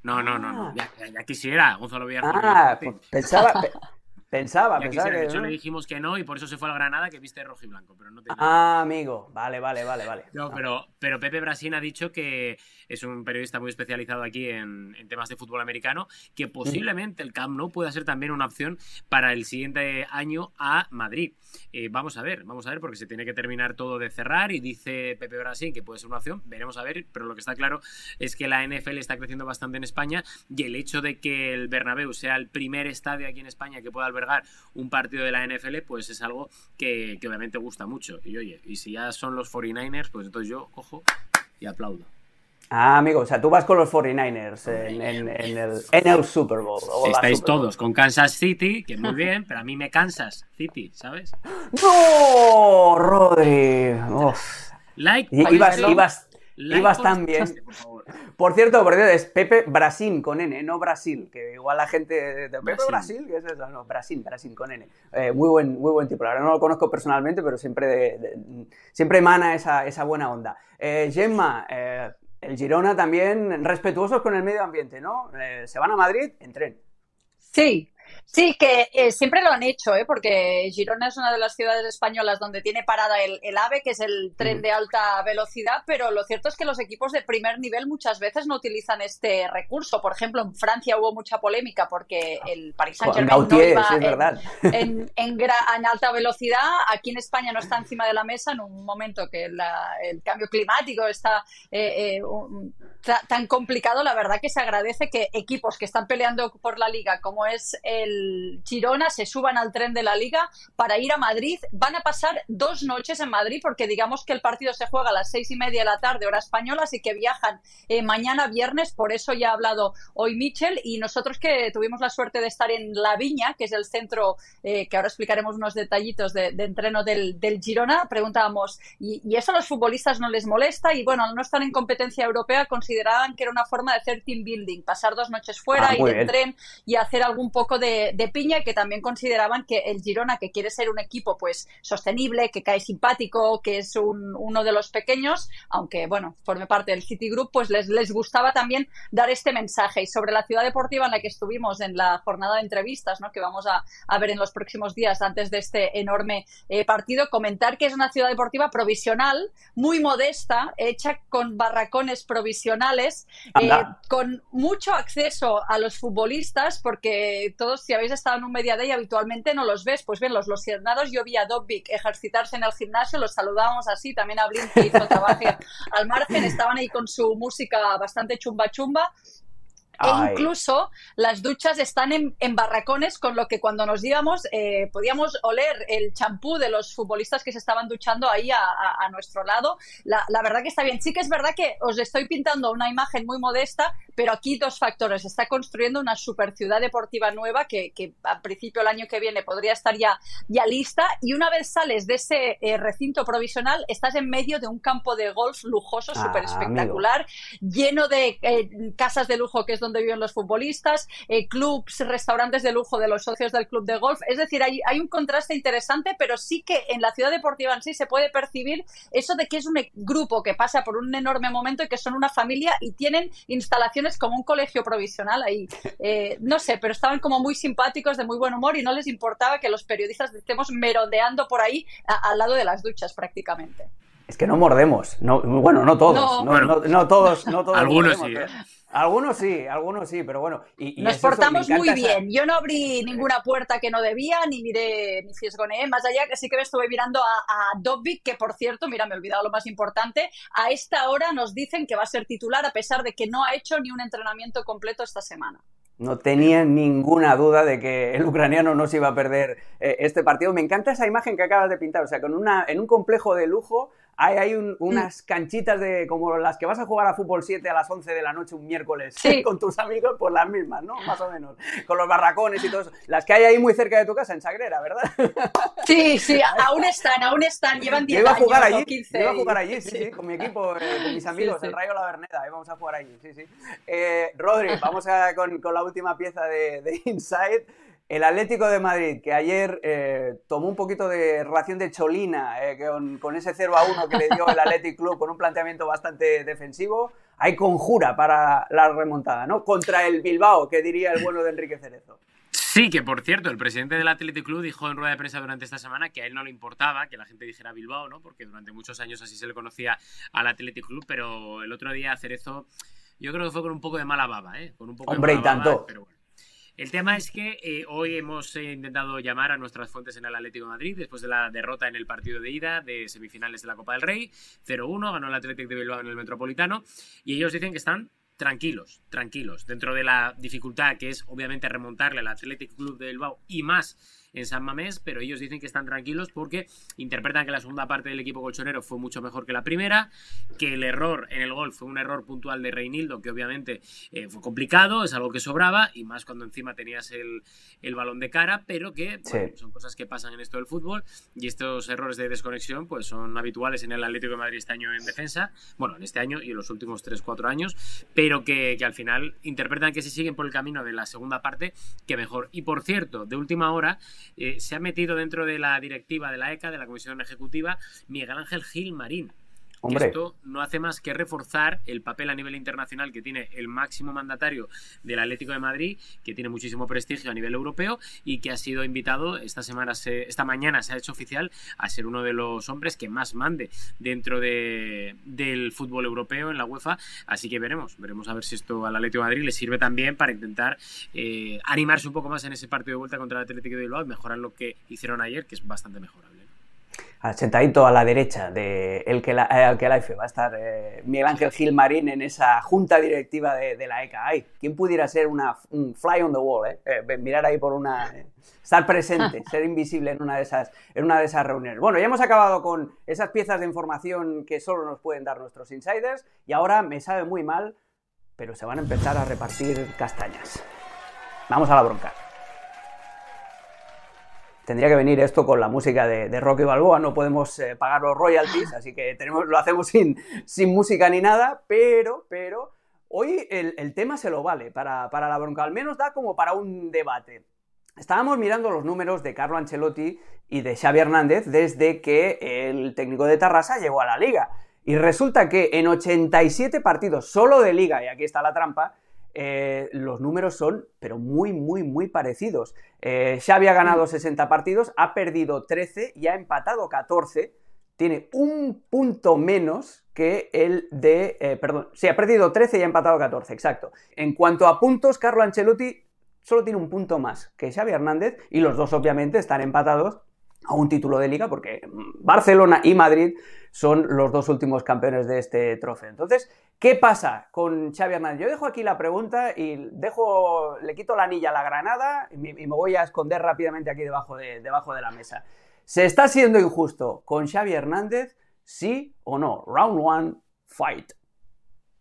No, no, no, no. Ya, ya, quisiera Gonzalo Villar. Ah, pues pensaba, Pensaba, pensaba que, de hecho le dijimos que no y por eso se fue a Granada que viste rojo y blanco, pero no te Ah, amigo, vale, vale, vale, vale. No, pero, pero Pepe Brasín ha dicho que es un periodista muy especializado aquí en, en, temas de fútbol americano, que posiblemente el Camp Nou pueda ser también una opción para el siguiente año a Madrid. Eh, vamos a ver, vamos a ver, porque se tiene que terminar todo de cerrar y dice Pepe Brasín que puede ser una opción, veremos a ver, pero lo que está claro es que la NFL está creciendo bastante en España y el hecho de que el Bernabéu sea el primer estadio aquí en España que pueda albergar un partido de la NFL, pues es algo que, que obviamente gusta mucho. Y oye, y si ya son los 49ers, pues entonces yo cojo y aplaudo. Ah, amigo, o sea, tú vas con los 49ers en, en, en, el, en el, Super Bowl. Estáis Super Bowl. todos con Kansas City, que muy bien, pero a mí me cansas City, ¿sabes? ¡No, Rodri! Uf. Like, ibas, ibas, like ibas tan bien. Por cierto, por cierto, es Pepe Brasil con N, no Brasil, que igual la gente de Pepe Brasil, ¿qué es eso? No, Brasil, Brasil con N. Eh, muy, buen, muy buen tipo. Ahora no lo conozco personalmente, pero siempre, siempre emana esa, esa buena onda. Eh, Gemma, eh, el Girona también respetuosos con el medio ambiente, ¿no? se van a Madrid en tren. Sí, Sí, que eh, siempre lo han hecho, ¿eh? porque Girona es una de las ciudades españolas donde tiene parada el, AVE, que es el tren de alta velocidad, pero lo cierto es que los equipos de primer nivel muchas veces no utilizan este recurso. Por ejemplo, en Francia hubo mucha polémica porque el Paris Saint-Germain no iba en, en, alta velocidad. Aquí en España no está encima de la mesa en un momento que el cambio climático está eh, eh, tan complicado. La verdad que se agradece que equipos que están peleando por la liga, como es el Girona se suban al tren de la liga para ir a Madrid. Van a pasar dos noches en Madrid porque digamos que el partido se juega a las seis y media de la tarde, hora española, así que viajan eh, mañana viernes. Por eso ya ha hablado hoy Michel y nosotros que tuvimos la suerte de estar en La Viña, que es el centro eh, que ahora explicaremos unos detallitos de, entreno del, Girona, preguntábamos, ¿y, eso a los futbolistas no les molesta? Y bueno, al no estar en competencia europea consideraban que era una forma de hacer team building, pasar dos noches fuera, ah, ir en tren y hacer algún poco de de, piña y que también consideraban que el Girona, que quiere ser un equipo pues sostenible, que cae simpático, que es uno de los pequeños, aunque bueno, forme parte del City Group, pues les, les gustaba también dar este mensaje. Y sobre la ciudad deportiva en la que estuvimos en la jornada de entrevistas, ¿no? que vamos a, ver en los próximos días antes de este enorme eh, partido, comentar que es una ciudad deportiva provisional, muy modesta, hecha con barracones provisionales, eh, con mucho acceso a los futbolistas, porque todos si habéis estado en un media day habitualmente no los ves. Pues bien, los losionados, yo vi a Dobbik ejercitarse en el gimnasio, los saludábamos así, también a Blink que hizo trabajo al margen, estaban ahí con su música bastante chumba chumba e incluso las duchas están en, barracones, con lo que cuando nos íbamos eh, podíamos oler el champú de los futbolistas que se estaban duchando ahí a, nuestro lado. La, verdad que está bien. Sí que es verdad que os estoy pintando una imagen muy modesta, pero aquí dos factores. Está construyendo una super ciudad deportiva nueva que, que a principio del año que viene podría estar ya, ya lista. Y una vez sales de ese eh, recinto provisional, estás en medio de un campo de golf lujoso, ah, súper espectacular, lleno de eh, casas de lujo que es donde viven los futbolistas, eh, clubs, restaurantes de lujo de los socios del club de golf. Es decir, hay, hay un contraste interesante, pero sí que en la ciudad deportiva en sí se puede percibir eso de que es un grupo que pasa por un enorme momento y que son una familia y tienen instalaciones como un colegio provisional ahí. Eh, no sé, pero estaban como muy simpáticos, de muy buen humor y no les importaba que los periodistas estemos merodeando por ahí al lado de las duchas prácticamente. Es que no mordemos. No, bueno, no todos. No, todos, no todos. Algunos sí. ¿eh? Algunos sí, algunos sí, pero bueno. Y, Nos portamos muy bien. Yo no abrí ninguna puerta que no debía, ni miré, ni fiesgoneé. Más allá que sí que me estuve mirando a, a que por cierto, mira, me he olvidado lo más importante. A esta hora nos dicen que va a ser titular, a pesar de que no ha hecho ni un entrenamiento completo esta semana. No tenía ninguna duda de que el ucraniano no se iba a perder eh, este partido. Me encanta esa imagen que acabas de pintar. O sea, con una, en un complejo de lujo hay, hay unas mm. canchitas de como las que vas a jugar a fútbol 7 a las 11 de la noche un miércoles con tus amigos, pues las mismas, ¿no? Más o menos. Con los barracones y todo eso. Las que hay ahí muy cerca de tu casa, en Sagrera, ¿verdad? Sí, sí, aún están, aún están. Llevan 10 años a jugar allí, 15. Iba a jugar allí, sí, sí, con mi equipo, eh, con mis amigos, el Rayo La Verneda. Ahí vamos a jugar allí, sí, sí. Eh, Rodri, vamos a, con, con, la última pieza de, de Inside. El Atlético de Madrid, que ayer eh, tomó un poquito de ración de cholina eh, con, ese 0 a 1 que le dio el Athletic Club con un planteamiento bastante defensivo, hay conjura para la remontada, ¿no? Contra el Bilbao, que diría el bueno de Enrique Cerezo. Sí, que por cierto, el presidente del Athletic Club dijo en rueda de prensa durante esta semana que a él no le importaba que la gente dijera Bilbao, ¿no? Porque durante muchos años así se le conocía al Athletic Club, pero el otro día Cerezo, yo creo que fue con un poco de mala baba, ¿eh? Con un poco Hombre, y tanto. El tema es que eh, hoy hemos eh, intentado llamar a nuestras fuentes en el Atlético de Madrid después de la derrota en el partido de ida de semifinales de la Copa del Rey. 0-1, ganó el Atlético de Bilbao en el Metropolitano. Y ellos dicen que están tranquilos, tranquilos, dentro de la dificultad que es obviamente remontarle al Athletic Club de Bilbao y más en San Mamés, pero ellos dicen que están tranquilos porque interpretan que la segunda parte del equipo colchonero fue mucho mejor que la primera, que el error en el gol fue un error puntual de Reinildo, que obviamente eh, fue complicado, es algo que sobraba, y más cuando encima tenías el, balón de cara, pero que son cosas que pasan en esto del fútbol, y estos errores de desconexión pues son habituales en el Atlético de Madrid este año en defensa, bueno, en este año y en los últimos 3-4 años, pero que, al final interpretan que se siguen por el camino de la segunda parte, que mejor. Y por cierto, de última hora, eh, se ha metido dentro de la directiva de la ECA, de la Comisión Ejecutiva, Miguel Ángel Gil Marín, esto no hace más que reforzar el papel a nivel internacional que tiene el máximo mandatario del Atlético de Madrid, que tiene muchísimo prestigio a nivel europeo y que ha sido invitado esta semana, esta mañana se ha hecho oficial a ser uno de los hombres que más mande dentro de, del fútbol europeo en la UEFA. Así que veremos, veremos a ver si esto al Atlético de Madrid le sirve también para intentar eh, animarse un poco más en ese partido de vuelta contra el Atlético de Bilbao y mejorar lo que hicieron ayer, que es bastante mejorable sentadito a la derecha de el que la, eh, va a estar eh, Miguel Ángel Gil Marín en esa junta directiva de, la ECA. Ay, ¿quién pudiera ser una, un fly on the wall? Eh? eh mirar ahí por una... estar presente, ser invisible en una, de esas, en una de esas reuniones. Bueno, ya hemos acabado con esas piezas de información que solo nos pueden dar nuestros insiders y ahora me sabe muy mal, pero se van a empezar a repartir castañas. Vamos a la bronca. Tendría que venir esto con la música de, de Rocky Balboa, no podemos eh, pagar los royalties, así que lo hacemos sin, sin música ni nada, pero, pero hoy el, tema se lo vale para, para, la bronca, al menos da como para un debate. Estábamos mirando los números de Carlo Ancelotti y de Xavi Hernández desde que el técnico de Tarrasa llegó a la liga. Y resulta que en 87 partidos solo de liga, y aquí está la trampa, eh, los números son, pero muy, muy, muy parecidos. Eh, Xavi ha ganado 60 partidos, ha perdido 13 y ha empatado 14. Tiene un punto menos que el de... Eh, perdón, sí, ha perdido 13 y ha empatado 14, exacto. En cuanto a puntos, Carlo Ancelotti solo tiene un punto más que Xavi Hernández y los dos obviamente están empatados a un título de liga porque Barcelona y Madrid son los dos últimos campeones de este trofeo. Entonces, ¿qué pasa con Xavi Hernández? Yo dejo aquí la pregunta y dejo, le quito la anilla a la granada y me, voy a esconder rápidamente aquí debajo de, debajo de la mesa. ¿Se está siendo injusto con Xavi Hernández? ¿Sí o no? Round one, fight.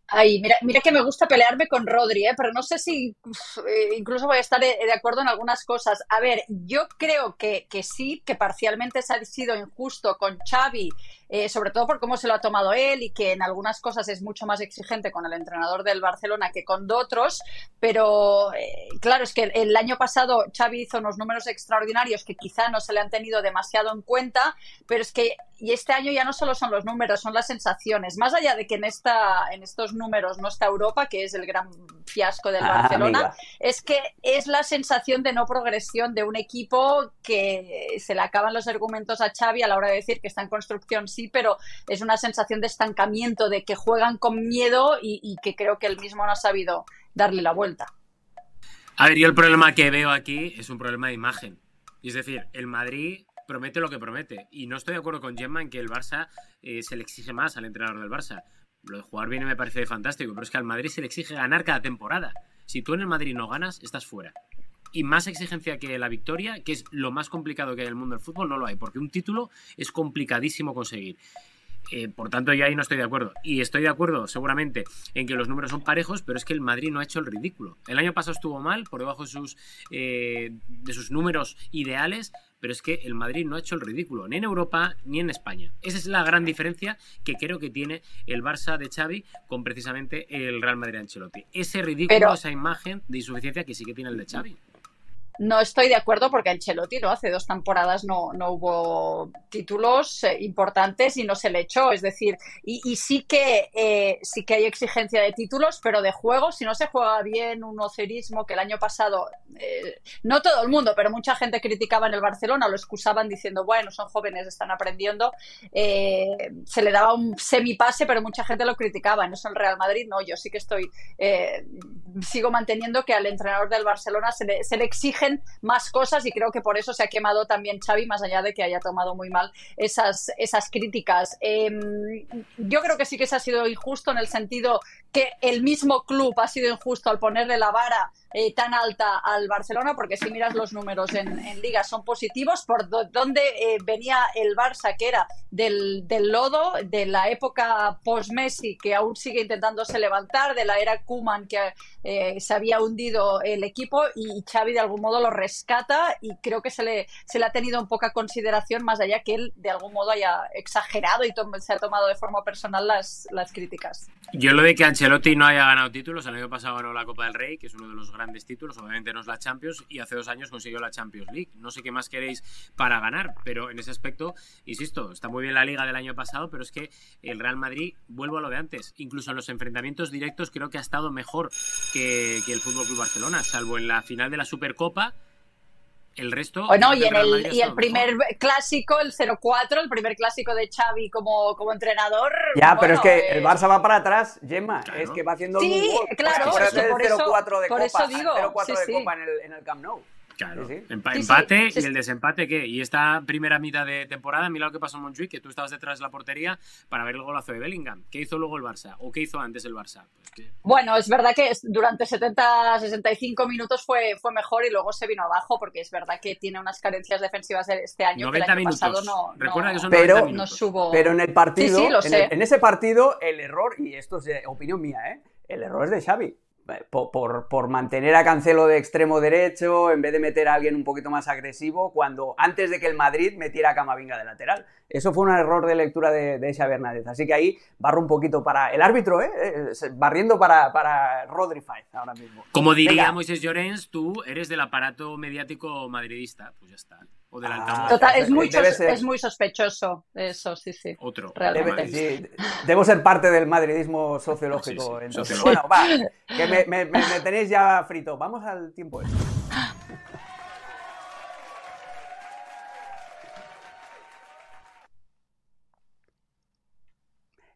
Ay, mira, mira que me gusta pelearme con Rodri, ¿eh? pero no sé si eh, incluso voy a estar de acuerdo en algunas cosas. A ver, yo creo que, que sí, que parcialmente se ha sido injusto con Xavi eh, sobre todo por cómo se lo ha tomado él y que en algunas cosas es mucho más exigente con el entrenador del Barcelona que con otros, pero eh, claro, es que el año pasado Xavi hizo unos números extraordinarios que quizá no se le han tenido demasiado en cuenta, pero es que y este año ya no solo son los números, son las sensaciones. Más allá de que en esta en estos números no está Europa, que es el gran fiasco del ah, Barcelona, es que es la sensación de no progresión de un equipo que se le acaban los argumentos a Xavi a la hora de decir que está en construcción sí, pero es una sensación de estancamiento, de que juegan con miedo y, que creo que él mismo no ha sabido darle la vuelta. A ver, yo el problema que veo aquí es un problema de imagen. Es decir, el Madrid promete lo que promete. Y no estoy de acuerdo con Gemma en que el Barça eh, se le exige más al entrenador del Barça. Lo de jugar bien me parece fantástico, pero es que al Madrid se le exige ganar cada temporada. Si tú en el Madrid no ganas, estás fuera y más exigencia que la victoria, que es lo más complicado que hay en el mundo del fútbol, no lo hay, porque un título es complicadísimo conseguir. Eh, por tanto, yo ahí no estoy de acuerdo. Y estoy de acuerdo, seguramente, en que los números son parejos, pero es que el Madrid no ha hecho el ridículo. El año pasado estuvo mal, por debajo de sus, eh, de sus números ideales, pero es que el Madrid no ha hecho el ridículo, ni en Europa ni en España. Esa es la gran diferencia que creo que tiene el Barça de Xavi con precisamente el Real Madrid de Ancelotti. Ese ridículo, esa imagen de insuficiencia que sí que tiene el de Xavi. No estoy de acuerdo porque Ancelotti ¿no? hace dos temporadas no, no hubo títulos eh, importantes y no se le echó. Es decir, y, sí que eh, sí que hay exigencia de títulos, pero de juego, si no se juega bien un ocerismo que el año pasado, eh, no todo el mundo, pero mucha gente criticaba en el Barcelona, lo excusaban diciendo, bueno, son jóvenes, están aprendiendo. se le daba un semipase, pero mucha gente lo criticaba. No es el Real Madrid, no, yo sí que estoy, sigo manteniendo que al entrenador del Barcelona se le, se le exige más cosas y creo que por eso se ha quemado también Xavi, más allá de que haya tomado muy mal esas, esas críticas. Em, yo creo que sí que se ha sido injusto en el sentido que el mismo club ha sido injusto al ponerle la vara eh, tan alta al Barcelona, porque si miras los números en, Liga son positivos, por donde eh, venía el Barça, que era del, del lodo, de la época post-Messi, que aún sigue intentándose levantar, de la era Kuman, que eh, se había hundido el equipo, y Xavi de algún modo lo rescata, y creo que se le, se le ha tenido en poca consideración, más allá que él de algún modo haya exagerado y se ha tomado de forma personal las, las críticas. Yo lo de que Ancelotti no haya ganado títulos, el año pasado ganó la Copa del Rey, que es uno de los grandes títulos, obviamente no es la Champions, y hace dos años consiguió la Champions League. No sé qué más queréis para ganar, pero en ese aspecto, insisto, está muy bien la liga del año pasado, pero es que el Real Madrid, vuelvo a lo de antes, incluso en los enfrentamientos directos creo que ha estado mejor que, que el Fútbol Club Barcelona, salvo en la final de la Supercopa el resto. Bueno, y, en el, y el primer clásico, el 0-4, el primer clásico de Xavi como, como entrenador. Ya, pero es que el Barça va para atrás, Gemma. Es que va haciendo sí, claro, por, eso, por, eso, 0-4 de por Copa, eso digo. 0-4 de Copa en el, en el Camp Nou. Claro, empate y el desempate, ¿qué? Y esta primera mitad de temporada, mira lo que pasó en Montjuic, que tú estabas detrás de la portería para ver el golazo de Bellingham. ¿Qué hizo luego el Barça? ¿O qué hizo antes el Barça? Pues bueno, es verdad que durante 70, 65 minutos fue, fue mejor y luego se vino abajo, porque es verdad que tiene unas carencias defensivas este año 90 que el año minutos. pasado no, Recuerda que son pero, 90 minutos. subo... pero en el partido, en, en, ese partido, el error, y esto es opinión mía, ¿eh? el error es de Xavi por, por, mantener a Cancelo de extremo derecho, en vez de meter a alguien un poquito más agresivo, cuando antes de que el Madrid metiera a Camavinga de lateral. Eso fue un error de lectura de, de Xavi Hernández. Así que ahí barro un poquito para el árbitro, ¿eh? eh barriendo para, para Rodri Faiz ahora mismo. Como diría Moisés Llorens, tú eres del aparato mediático madridista. Pues ya está. O del ah, Total, es muy, es muy sospechoso eso, sí, sí. Otro. Realmente. debo ser parte del madridismo sociológico. Bueno, va, que me, me, me, tenéis ya frito. Vamos al tiempo. Este.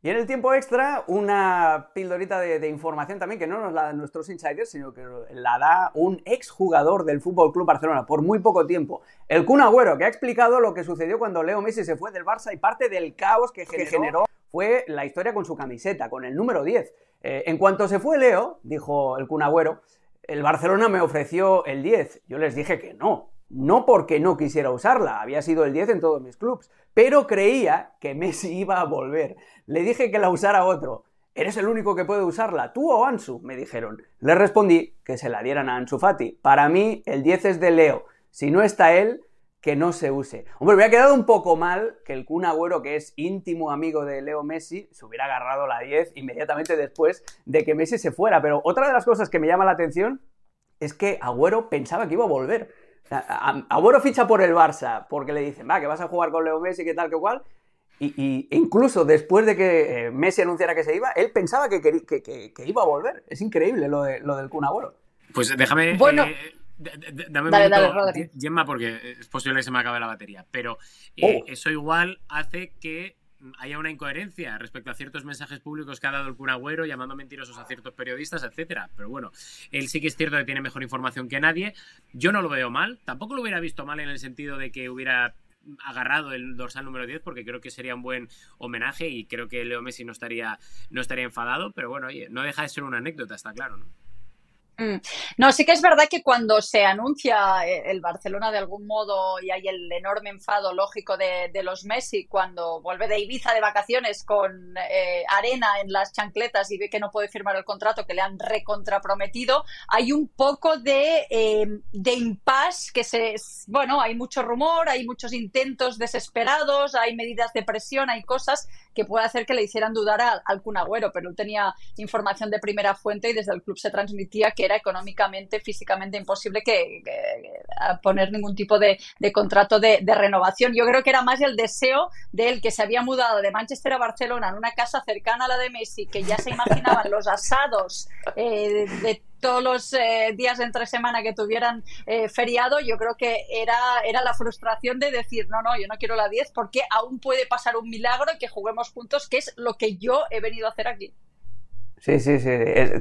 Y en el tiempo extra, una pildorita de, información también que no nos la dan nuestros insiders, sino que la da un exjugador del Fútbol Club Barcelona por muy poco tiempo. El Kun Agüero, que ha explicado lo que sucedió cuando Leo Messi se fue del Barça y parte del caos que generó fue la historia con su camiseta, con el número 10. Eh, en cuanto se fue Leo, dijo el Kun Agüero, el Barcelona me ofreció el 10. Yo les dije que no, no porque no quisiera usarla, había sido el 10 en todos mis clubes, pero creía que Messi iba a volver. Le dije que la usara otro. ¿Eres el único que puede usarla? ¿Tú o Ansu? me dijeron. Le respondí que se la dieran a Ansu Fati. Para mí, el 10 es de Leo. Si no está él, que no se use. Hombre, me ha quedado un poco mal que el Kun Agüero, que es íntimo amigo de Leo Messi, se hubiera agarrado la 10 inmediatamente después de que Messi se fuera. Pero otra de las cosas que me llama la atención es que Agüero pensaba que iba a volver. Agüero ficha por el Barça porque le dicen, va, que vas a jugar con Leo Messi, que tal, que cual. Y, incluso después de que eh, Messi anunciara que se iba, él pensaba que, iba a volver. Es increíble lo, de, lo del Kun Agüero. Pues déjame. Bueno. Eh, dame un Gemma, porque es posible que se me acabe la batería. Pero eh, oh. eso igual hace que haya una incoherencia respecto a ciertos mensajes públicos que ha dado el Kun Agüero, llamando mentirosos a ciertos periodistas, etcétera. Pero bueno, él sí que es cierto que tiene mejor información que nadie. Yo no lo veo mal, tampoco lo hubiera visto mal en el sentido de que hubiera agarrado el dorsal número 10 porque creo que sería un buen homenaje y creo que Leo Messi no estaría, no estaría enfadado, pero bueno, oye, no deja de ser una anécdota, está claro, ¿no? Mm. No, sí que es verdad que cuando se anuncia eh, el Barcelona de algún modo y hay el enorme enfado lógico de, los Messi cuando vuelve de Ibiza de vacaciones con eh, arena en las chancletas y ve que no puede firmar el contrato que le han recontraprometido, hay un poco de, eh, de impasse que se... Bueno, hay mucho rumor, hay muchos intentos desesperados, hay medidas de presión, hay cosas que puede hacer que le hicieran dudar al, Kun Agüero, pero no tenía información de primera fuente y desde el club se transmitía que era económicamente, físicamente imposible que, poner ningún tipo de, contrato de, renovación. Yo creo que era más el deseo de él que se había mudado de Manchester a Barcelona en una casa cercana a la de Messi, que ya se imaginaban los asados eh, de todos los eh, días entre semana que tuvieran eh, feriado, yo creo que era, era la frustración de decir, no, no, yo no quiero la 10 porque aún puede pasar un milagro y que juguemos juntos, que es lo que yo he venido a hacer aquí. Sí, sí, sí,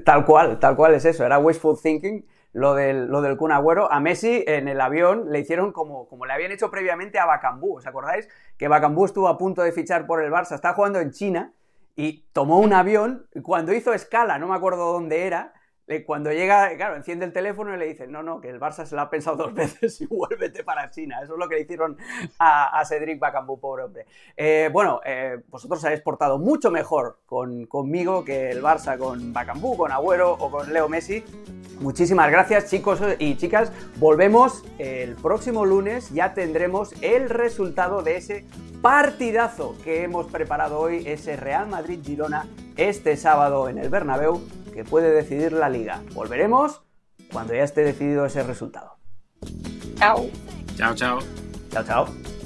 tal cual, tal cual es eso, era wishful thinking lo del, lo del Kun Agüero. A Messi en el avión le hicieron como, como le habían hecho previamente a Bacambú, ¿os acordáis? Que Bacambú estuvo a punto de fichar por el Barça, estaba jugando en China y tomó un avión, cuando hizo escala, no me acuerdo dónde era, cuando llega, claro, enciende el teléfono y le dice, no, no, que el Barça se lo ha pensado dos veces y vuélvete para China. Eso es lo que le hicieron a, Cedric Bacambú, pobre hombre. Eh, bueno, eh, vosotros habéis portado mucho mejor con, conmigo que el Barça con Bacambú, con Agüero o con Leo Messi. Muchísimas gracias chicos y chicas. Volvemos el próximo lunes, ya tendremos el resultado de ese partidazo que hemos preparado hoy, ese Real Madrid-Girona, este sábado en el Bernabéu, que puede decidir la liga. Volveremos cuando ya esté decidido ese resultado. Chao. Chao, chao. Chao, chao.